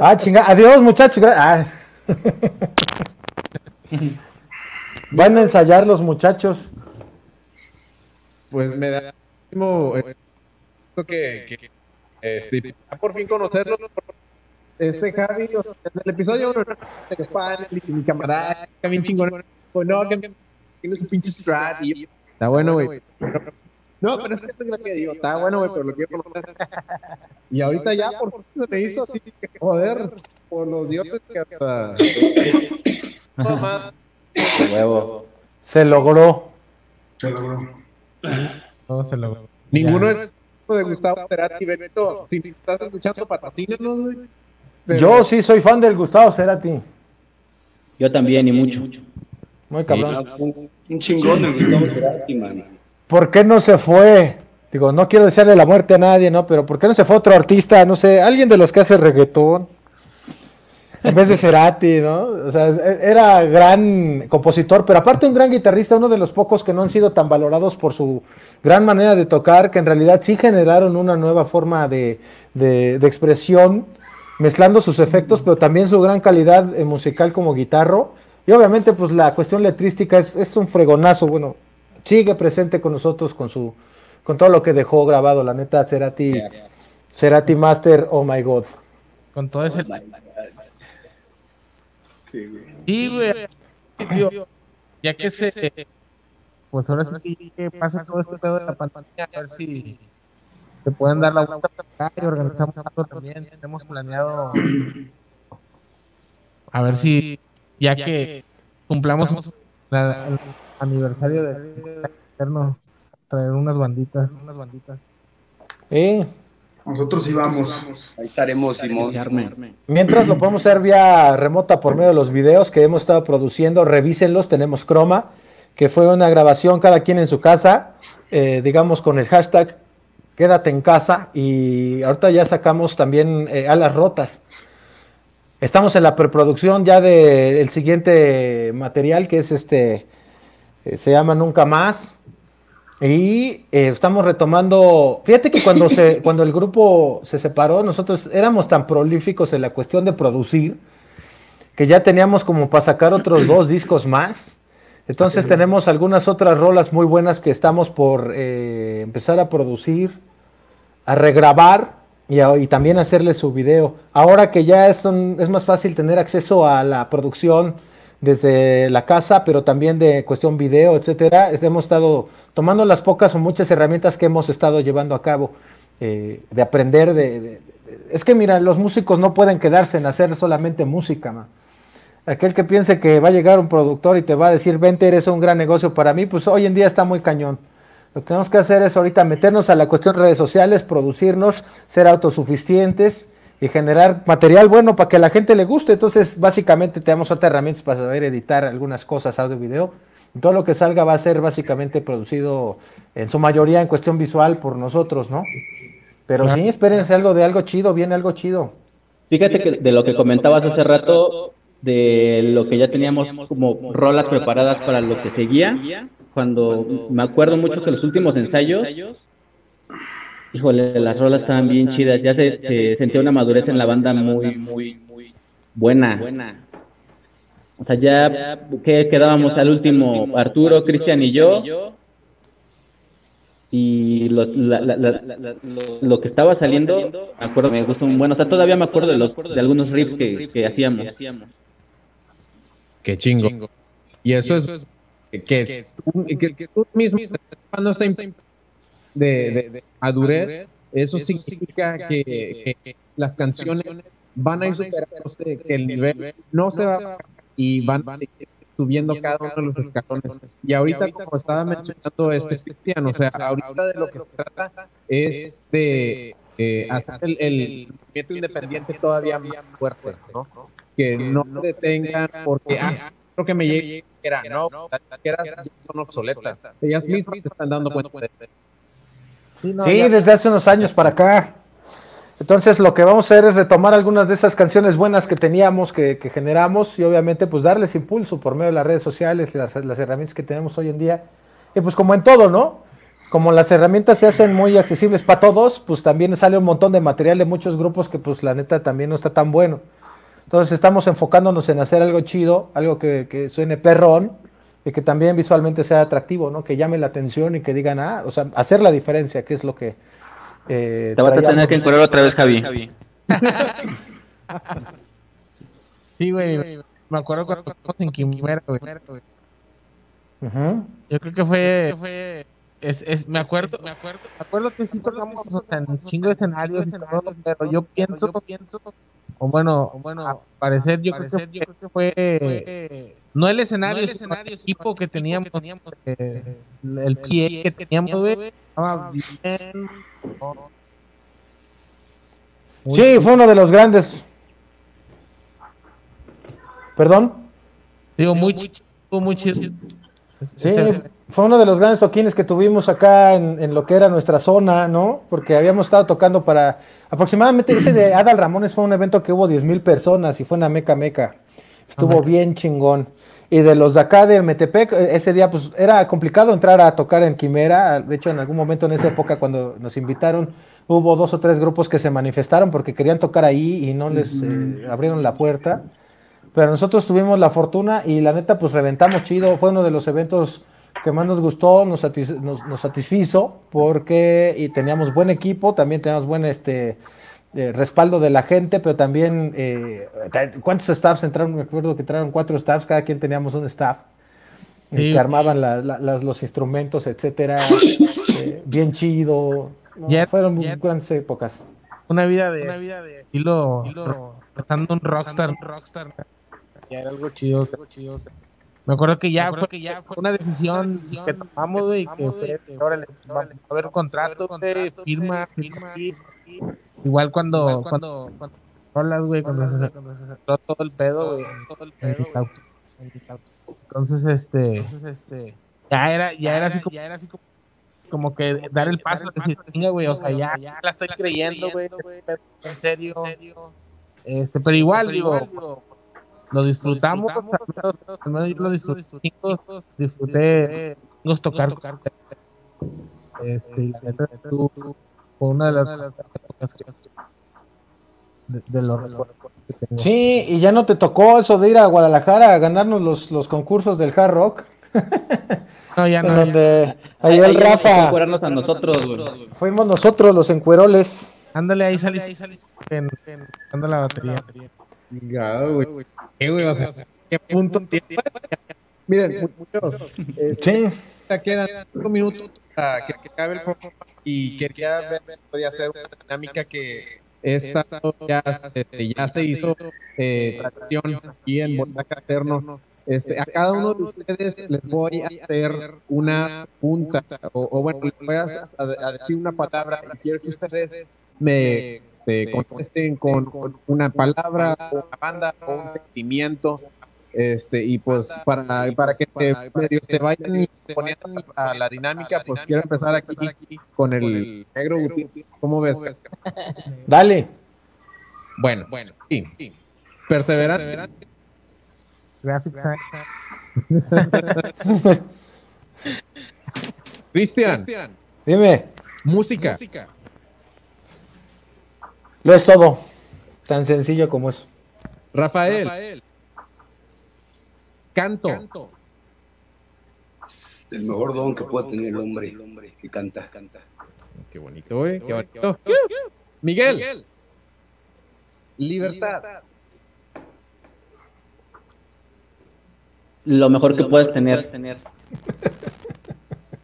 [SPEAKER 3] Ah, chinga. Adiós, muchachos. Ah. Van a ensayar los muchachos.
[SPEAKER 1] Pues me da muchísimo, eh, que, que este, por fin conocerlo. Este Javi, o sea, desde el episodio 1, de panel y mi camarada, bien chingón. O no, que tiene su pinche strat. Y, está bueno, güey. No, pero es que esto es lo que digo. Está bueno, güey, pero lo quiero conocer. Y ahorita ya, por fin se me hizo así, que, joder, por los dioses que hasta.
[SPEAKER 6] Huevo.
[SPEAKER 3] Se logró.
[SPEAKER 7] Se logró.
[SPEAKER 2] Todo se logró.
[SPEAKER 1] Ninguno
[SPEAKER 2] Ya.
[SPEAKER 1] es de Gustavo Cerati, Beto. Si estás escuchando, patrocínanos, güey. Pero-
[SPEAKER 3] Yo sí soy fan del Gustavo Cerati.
[SPEAKER 6] Yo también y mucho.
[SPEAKER 3] Muy cabrón.
[SPEAKER 5] Un, un chingón de Gustavo Cerati, man.
[SPEAKER 3] ¿Por qué no se fue? Digo, no quiero desearle la muerte a nadie, ¿no? Pero ¿por qué no se fue otro artista? No sé, alguien de los que hace reggaetón. En vez de Cerati, ¿no? O sea, es- era gran compositor, pero aparte un gran guitarrista, uno de los pocos que no han sido tan valorados por su gran manera de tocar, que en realidad sí generaron una nueva forma de, de- de expresión, mezclando sus efectos, pero también su gran calidad eh, musical como guitarro. Y obviamente, pues la cuestión letrística es, es un fregonazo, bueno, sigue presente con nosotros con su con todo lo que dejó grabado, la neta, Cerati, Cerati Master, oh my god.
[SPEAKER 2] Con todo ese.
[SPEAKER 5] Sí, güey.
[SPEAKER 2] Sí, güey. Tío, ya que se. Pues ahora sí que pasa todo este pedo de la pandemia, a ver si se pueden dar la vuelta y organizamos algo también. Tenemos planeado. A ver si, ya que cumplamos la- el aniversario de Eterno, traer unas banditas, unas banditas.
[SPEAKER 3] Sí,
[SPEAKER 7] Nosotros sí vamos.
[SPEAKER 5] Ahí estaremos, Simón.
[SPEAKER 3] Mientras lo podemos hacer vía remota por medio de los videos que hemos estado produciendo, revísenlos, tenemos Chroma, que fue una grabación cada quien en su casa, eh, digamos con el hashtag quédate en casa y ahorita ya sacamos también eh, alas rotas. Estamos en la preproducción ya del siguiente material que es este, eh, se llama Nunca Más. Y eh, estamos retomando, fíjate que cuando, se, cuando el grupo se separó, nosotros éramos tan prolíficos en la cuestión de producir, que ya teníamos como para sacar otros dos discos más. Entonces tenemos algunas otras rolas muy buenas que estamos por eh, empezar a producir, a regrabar y, también hacerle su video. Ahora que ya es, es más fácil tener acceso a la producción desde la casa, pero también de cuestión video, etcétera, hemos estado tomando las pocas o muchas herramientas que hemos estado llevando a cabo, eh, de aprender de, Es que mira, los músicos no pueden quedarse en hacer solamente música. Aquel que piense que va a llegar un productor y te va a decir, vente, eres un gran negocio para mí, pues hoy en día está muy cañón. Lo que tenemos que hacer es ahorita meternos a la cuestión de redes sociales, producirnos, ser autosuficientes y generar material bueno para que a la gente le guste. Entonces, básicamente tenemos otras herramientas para saber editar algunas cosas, audio y video. Todo lo que salga va a ser básicamente producido en su mayoría en cuestión visual por nosotros, ¿no? Pero sí, espérense algo de algo chido, viene algo chido.
[SPEAKER 6] Fíjate que de lo que comentabas hace rato, de lo que ya teníamos como rolas preparadas para lo que seguía, cuando me acuerdo mucho que los últimos ensayos, híjole, las rolas estaban bien chidas, ya se, se sentía una madurez en la banda muy, muy, muy buena. O sea, ya que quedábamos al último, Arturo, Cristian y yo, y los- la- la- la- la- la- lo, lo que estaba saliendo, me acuerdo, me gustó un bueno, o sea, todavía me acuerdo de, los, de algunos riffs que, que hacíamos.
[SPEAKER 1] Qué chingo. Y eso es que, que, tú- que- tú mismo esa imp- de, de, de madurez, eso significa que, que las canciones van a ir superándose, que el nivel no se va y van subiendo cada uno de los escalones. Y ahorita, como estaba mencionando este Cristian, o sea, ahorita de lo que se trata es de eh, hacer el, el movimiento independiente todavía más fuerte, ¿no? Que no se detengan porque, ah, creo que me llegue era, no, las disqueras son obsoletas. Ellas mismas se están dando cuenta de
[SPEAKER 2] Sí, no,
[SPEAKER 3] Sí,
[SPEAKER 2] ya-
[SPEAKER 3] desde hace unos años para acá. Entonces lo que vamos a hacer es retomar algunas de esas canciones buenas que teníamos, que, que generamos y obviamente pues darles impulso por medio de las redes sociales, las, las herramientas que tenemos hoy en día. Y pues como en todo, ¿no? Como las herramientas se hacen muy accesibles para todos, pues también sale un montón de material de muchos grupos que pues la neta también no está tan bueno. Entonces estamos enfocándonos en hacer algo chido, algo que, que suene perrón y que también visualmente sea atractivo, ¿no? Que llame la atención y que digan, ah, o sea, hacer la diferencia, que es lo que... eh,
[SPEAKER 6] Te vas a tener que encuadrar otra vez, Javi.
[SPEAKER 2] Sí, güey. Me acuerdo cuando en Quimera, güey. Yo creo que fue. fue es, es, me acuerdo, me acuerdo, me acuerdo que sí tocamos o sea, en un chingo de escenarios y todo, pero yo pienso, pienso, o bueno, o bueno, a parecer yo, creo, que, yo creo que fue no el escenario, sino el equipo que teníamos, eh, el pie que teníamos, güey, estaba bien. Muy
[SPEAKER 3] Sí, fue uno de los grandes. ¿Perdón?
[SPEAKER 2] Digo, muy chido, muy chido.
[SPEAKER 3] Sí, fue uno de los grandes toquines que tuvimos acá en, en lo que era nuestra zona, ¿no? Porque habíamos estado tocando para aproximadamente ese de Adal Ramones fue un evento que hubo 10 mil personas y fue en Meca Meca. Estuvo
[SPEAKER 2] Meca.
[SPEAKER 3] bien chingón. Y de los de acá de Metepec, eh, ese día pues era complicado entrar a tocar en Quimera. De hecho, en algún momento en esa época cuando nos invitaron, hubo dos o tres grupos que se manifestaron porque querían tocar ahí y no les eh, abrieron la puerta. Pero nosotros tuvimos la fortuna y la neta, pues reventamos chido. Fue uno de los eventos que más nos gustó, nos, satis- nos, nos satisfizo porque y teníamos buen equipo, también teníamos buen este eh, respaldo de la gente, pero también eh, ¿cuántos staffs entraron? Me acuerdo que entraron cuatro staffs, cada quien teníamos un staff eh,
[SPEAKER 2] Sí.
[SPEAKER 3] que armaban la- la- las- los instrumentos, etcétera, eh, bien chido. No,
[SPEAKER 2] Ya-
[SPEAKER 3] fueron muy
[SPEAKER 2] ya-
[SPEAKER 3] grandes épocas.
[SPEAKER 2] una vida de una vida de estilo, tratando un rockstar, un rockstar. Ya era algo chido, o sea, chido. Me acuerdo que ya fue que ya fue una decisión que tomamos güey, que fue órale, vamos a ver contrato, güey, firma, firma y igual cuando, cuando, cuando rolas, güey, cuando se, cuando se cerró todo el pedo, güey, todo el pedo, güey, entonces, este, entonces, este, ya era, ya era así como, ya era así como, como que dar el paso, decir, "Chinga, güey, o sea, ya, ya la estoy creyendo, güey, en serio, este, pero igual, digo, lo disfrutamos, al menos yo lo disfruté, disfruté, nos tocar, este, y neta, tú, fue una de las cosas que, de, de los recuerdos que tengo.
[SPEAKER 3] Sí, y ya no te tocó eso de ir a Guadalajara a ganarnos los, los concursos del Hard Rock.
[SPEAKER 2] No, ya no.
[SPEAKER 3] donde ahí
[SPEAKER 6] Ahí
[SPEAKER 3] el Rafa,
[SPEAKER 6] a nosotros, güey.
[SPEAKER 3] fuimos nosotros los encueroles.
[SPEAKER 2] Ándale, ahí saliste, en, en, dando la batería.
[SPEAKER 1] Chingado, güey. ¿Qué, güey? O sea, ¿qué punto tiene? Miren, mu- muchos. eh,
[SPEAKER 3] Sí,
[SPEAKER 1] ya quedan cinco minutos para que, que acabe el programa y quería ver podía hacer una dinámica que esta ya, este, ya se hizo eh, tradición aquí en Bondaca Eterno. Este, a cada uno de ustedes les voy a hacer una punta, o, o bueno, les voy a, a- a decir una palabra y quiero que ustedes me este, contesten con, con una palabra, o una banda, o un sentimiento. Este, y pues para, para que te, medio te vayan poniendo a la dinámica, pues quiero empezar aquí con el negro Guti. ¿Cómo ves?
[SPEAKER 3] dale.
[SPEAKER 1] Bueno, bueno, sí. Perseverante.
[SPEAKER 2] Graphic Science.
[SPEAKER 1] Cristian,
[SPEAKER 3] Dime,
[SPEAKER 1] música.
[SPEAKER 3] lo es todo. Tan sencillo como eso.
[SPEAKER 1] Rafael, canto.
[SPEAKER 5] El mejor don que pueda tener el hombre, el hombre que canta, canta.
[SPEAKER 1] Qué bonito, güey. Qué bonito. Miguel, libertad.
[SPEAKER 6] Lo mejor que puedes tener.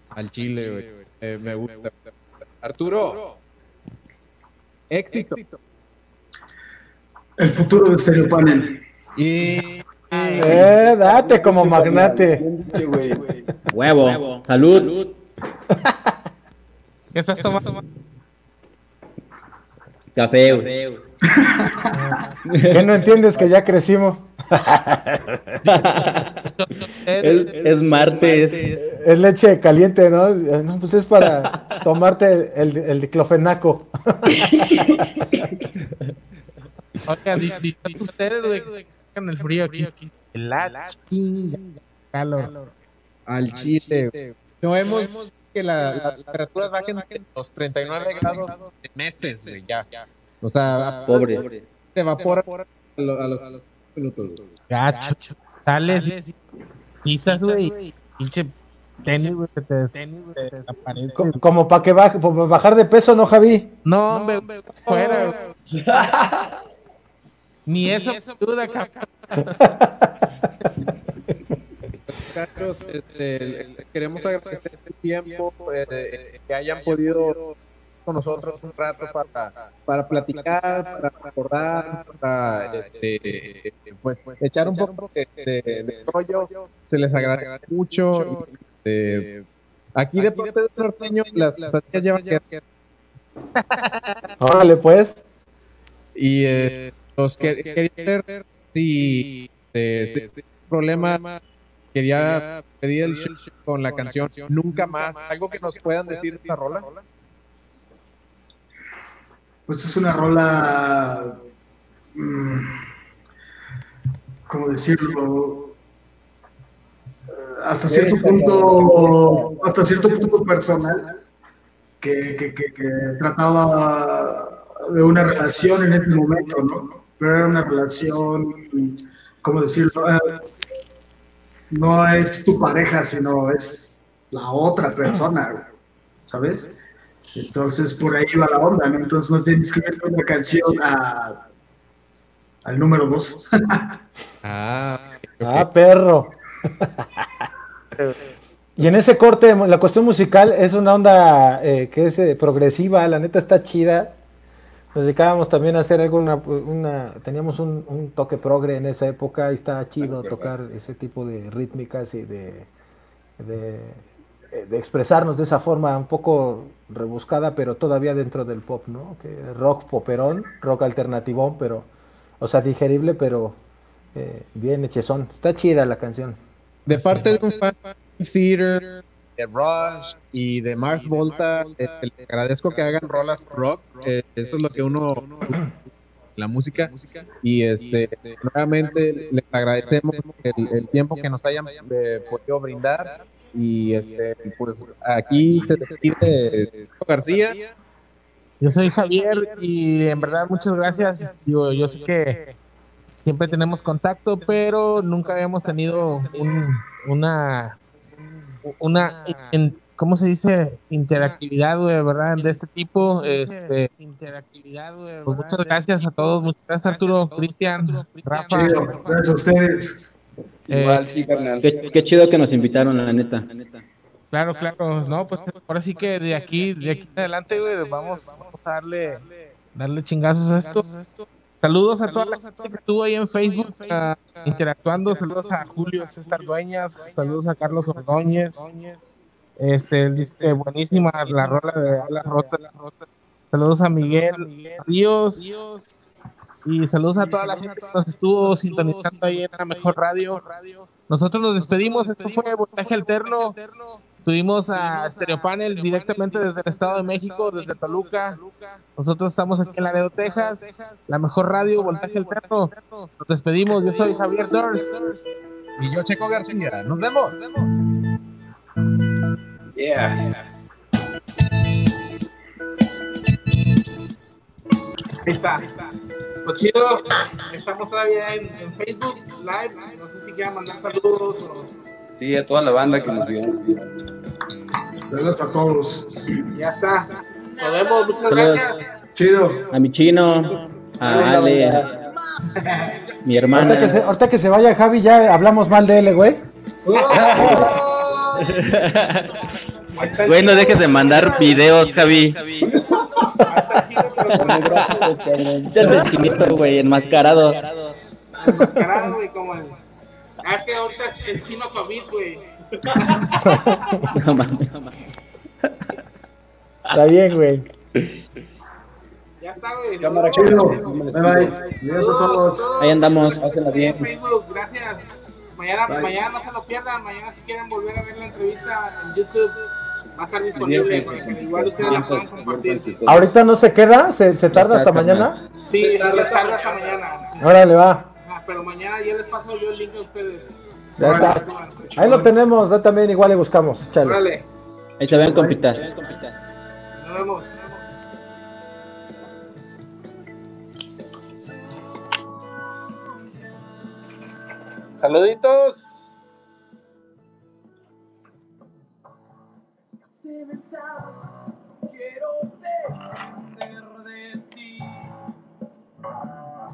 [SPEAKER 1] Al chile, güey. Eh, me gusta. Arturo, éxito.
[SPEAKER 7] El futuro de Stereo Panel.
[SPEAKER 1] Y
[SPEAKER 3] Eh, date como magnate.
[SPEAKER 6] Huevo. Salud.
[SPEAKER 2] ¿Qué estás tomando?
[SPEAKER 6] Café, güey.
[SPEAKER 3] ¿Qué no entiendes que ya crecimos?
[SPEAKER 6] es, es martes.
[SPEAKER 3] Es leche caliente, ¿no? No, pues es para tomarte el, el diclofenaco.
[SPEAKER 2] Oiga, di, di, di ustedes, sacan el frío aquí. La chinga. Calor.
[SPEAKER 1] al chile. No hemos que la- las temperaturas bajen de los 39 grados de meses, güey, ya. O sea,
[SPEAKER 6] Pobre.
[SPEAKER 1] se evapora a los, a los- a los minutos. güey.
[SPEAKER 2] Gacho. Sales y pisas, güey. Pinche tenis, güey, que te, des- te desaparece.
[SPEAKER 3] Co- Como para que baje, pa' bajar de peso, ¿no, Javi?
[SPEAKER 2] No, hombre, fuera, güey. Ni eso ayuda, cabrón.
[SPEAKER 1] Muchachos, este, queremos agradecer este tiempo, eh, eh, que hayan podido con nosotros un rato para, para platicar, para recordar, para este, pues, pues echar un poco de, de, de rollo. Se les agradece mucho. este, aquí de parte del norteño, las quesadillas llevan que
[SPEAKER 3] Órale, pues.
[SPEAKER 1] y eh, los que quería ver si, eh, si- problema quería pedir el show con la canción Nunca más. ¿Algo que nos puedan decir de esta rola?
[SPEAKER 7] Pues es una rola. mm, ¿Cómo decirlo? Eh, Hasta cierto punto, hasta cierto punto personal, que, que, que, que trataba de una relación en ese momento, ¿no? Pero era una relación, ¿cómo decirlo? No es tu pareja, sino es la otra persona, ¿sabes? Entonces por ahí va la onda, ¿no? Entonces más bien escribir una canción a, al número dos.
[SPEAKER 1] Ah.
[SPEAKER 3] Ah, perro. Y en ese corte, la cuestión musical es una onda eh, que es eh, progresiva, la neta está chida. Nos dedicábamos también a hacer alguna, una, teníamos un, un toque progre en esa época y está chido tocar ese tipo de rítmicas y de, de, de expresarnos de esa forma un poco rebuscada, pero todavía dentro del pop, ¿no? Que rock poperón, rock alternativón, pero, o sea, digerible, pero eh, bien hechezón. Está chida la canción.
[SPEAKER 1] De parte de un fan Theater, de Rush y de Mars Volta, eh, les agradezco que hagan rolas rock. eh, eso es lo que uno la música. y este nuevamente les agradecemos el, el tiempo que nos hayan eh, podido brindar. Y este pues aquí se despide García.
[SPEAKER 2] Yo soy Javier y en verdad muchas gracias. Yo, yo sé que siempre tenemos contacto, pero nunca habíamos tenido un- una, una, en- ¿cómo se dice? Interactividad, güey, ¿verdad? De este tipo. Este, pues muchas gracias a todos. Muchas gracias Arturo, Cristian, Rafa.
[SPEAKER 7] Chido, gracias a ustedes.
[SPEAKER 5] Igual, sí, carnal.
[SPEAKER 6] Qué, qué chido que nos invitaron, la neta.
[SPEAKER 2] Claro, claro. No, pues ahora sí que de aquí, de aquí en adelante, güey, vamos, vamos a darle, darle chingazos a esto. Saludos a toda la gente que estuvo ahí en Facebook ah, interactuando. Saludos a Julio César Dueñas. Saludos a Carlos Ordóñez. Este, dice, buenísima la rola de Ala Rota. Saludos a Miguel Ríos. Y saludos a toda la gente que nos estuvo sintonizando ahí en la mejor radio. Nosotros nos despedimos. Esto fue Voltaje Alterno. Tuvimos a Stereo Panel directamente desde el Estado de México, desde Toluca. Nosotros estamos aquí en Laredo, Texas. La mejor radio, Voltaje Alterno. Nos despedimos. Yo soy Javier Dors.
[SPEAKER 1] y yo Checo García nos vemos
[SPEAKER 5] Yeah.
[SPEAKER 2] Ahí está. Pues chido. Estamos todavía en, en Facebook Live. No sé si quieran mandar saludos o
[SPEAKER 5] Sí, a toda la banda que nos vio.
[SPEAKER 7] Saludos a todos.
[SPEAKER 2] ya está. Nos vemos. Muchas
[SPEAKER 6] Saludos.
[SPEAKER 2] gracias.
[SPEAKER 7] Chido.
[SPEAKER 6] A mi chino, a Ale, a mi hermana.
[SPEAKER 3] Ahorita que, se, ahorita que se vaya Javi, ya hablamos mal de él, güey.
[SPEAKER 6] Güey, no dejes de mandar videos, Javi. Es el chinito, güey, enmascarado.
[SPEAKER 2] Enmascarado, güey, como el. Ah, que ahorita es el chino COVID, güey.
[SPEAKER 6] No mames.
[SPEAKER 3] Está bien, güey.
[SPEAKER 2] Ya está, güey.
[SPEAKER 5] Cámara,
[SPEAKER 7] Chido. Bye bye. Gracias a todos.
[SPEAKER 6] Ahí andamos.
[SPEAKER 5] Pásenla bien.
[SPEAKER 2] Facebook, gracias. Mañana,
[SPEAKER 7] Bye.
[SPEAKER 2] mañana no se lo pierdan. Mañana, si quieren volver a ver la entrevista en YouTube, va a estar disponible. para que igual ustedes la puedan compartir.
[SPEAKER 3] Ahorita no se queda, se, se tarda hasta mañana.
[SPEAKER 2] Sí, les tarda hasta mañana.
[SPEAKER 3] Órale, va
[SPEAKER 2] pero mañana ya les paso yo el link a ustedes.
[SPEAKER 3] Pues, Ahí lo tenemos, ya también igual le buscamos. Chale.
[SPEAKER 6] Ahí se ven compitas.
[SPEAKER 2] Nos vemos. Saluditos. Quiero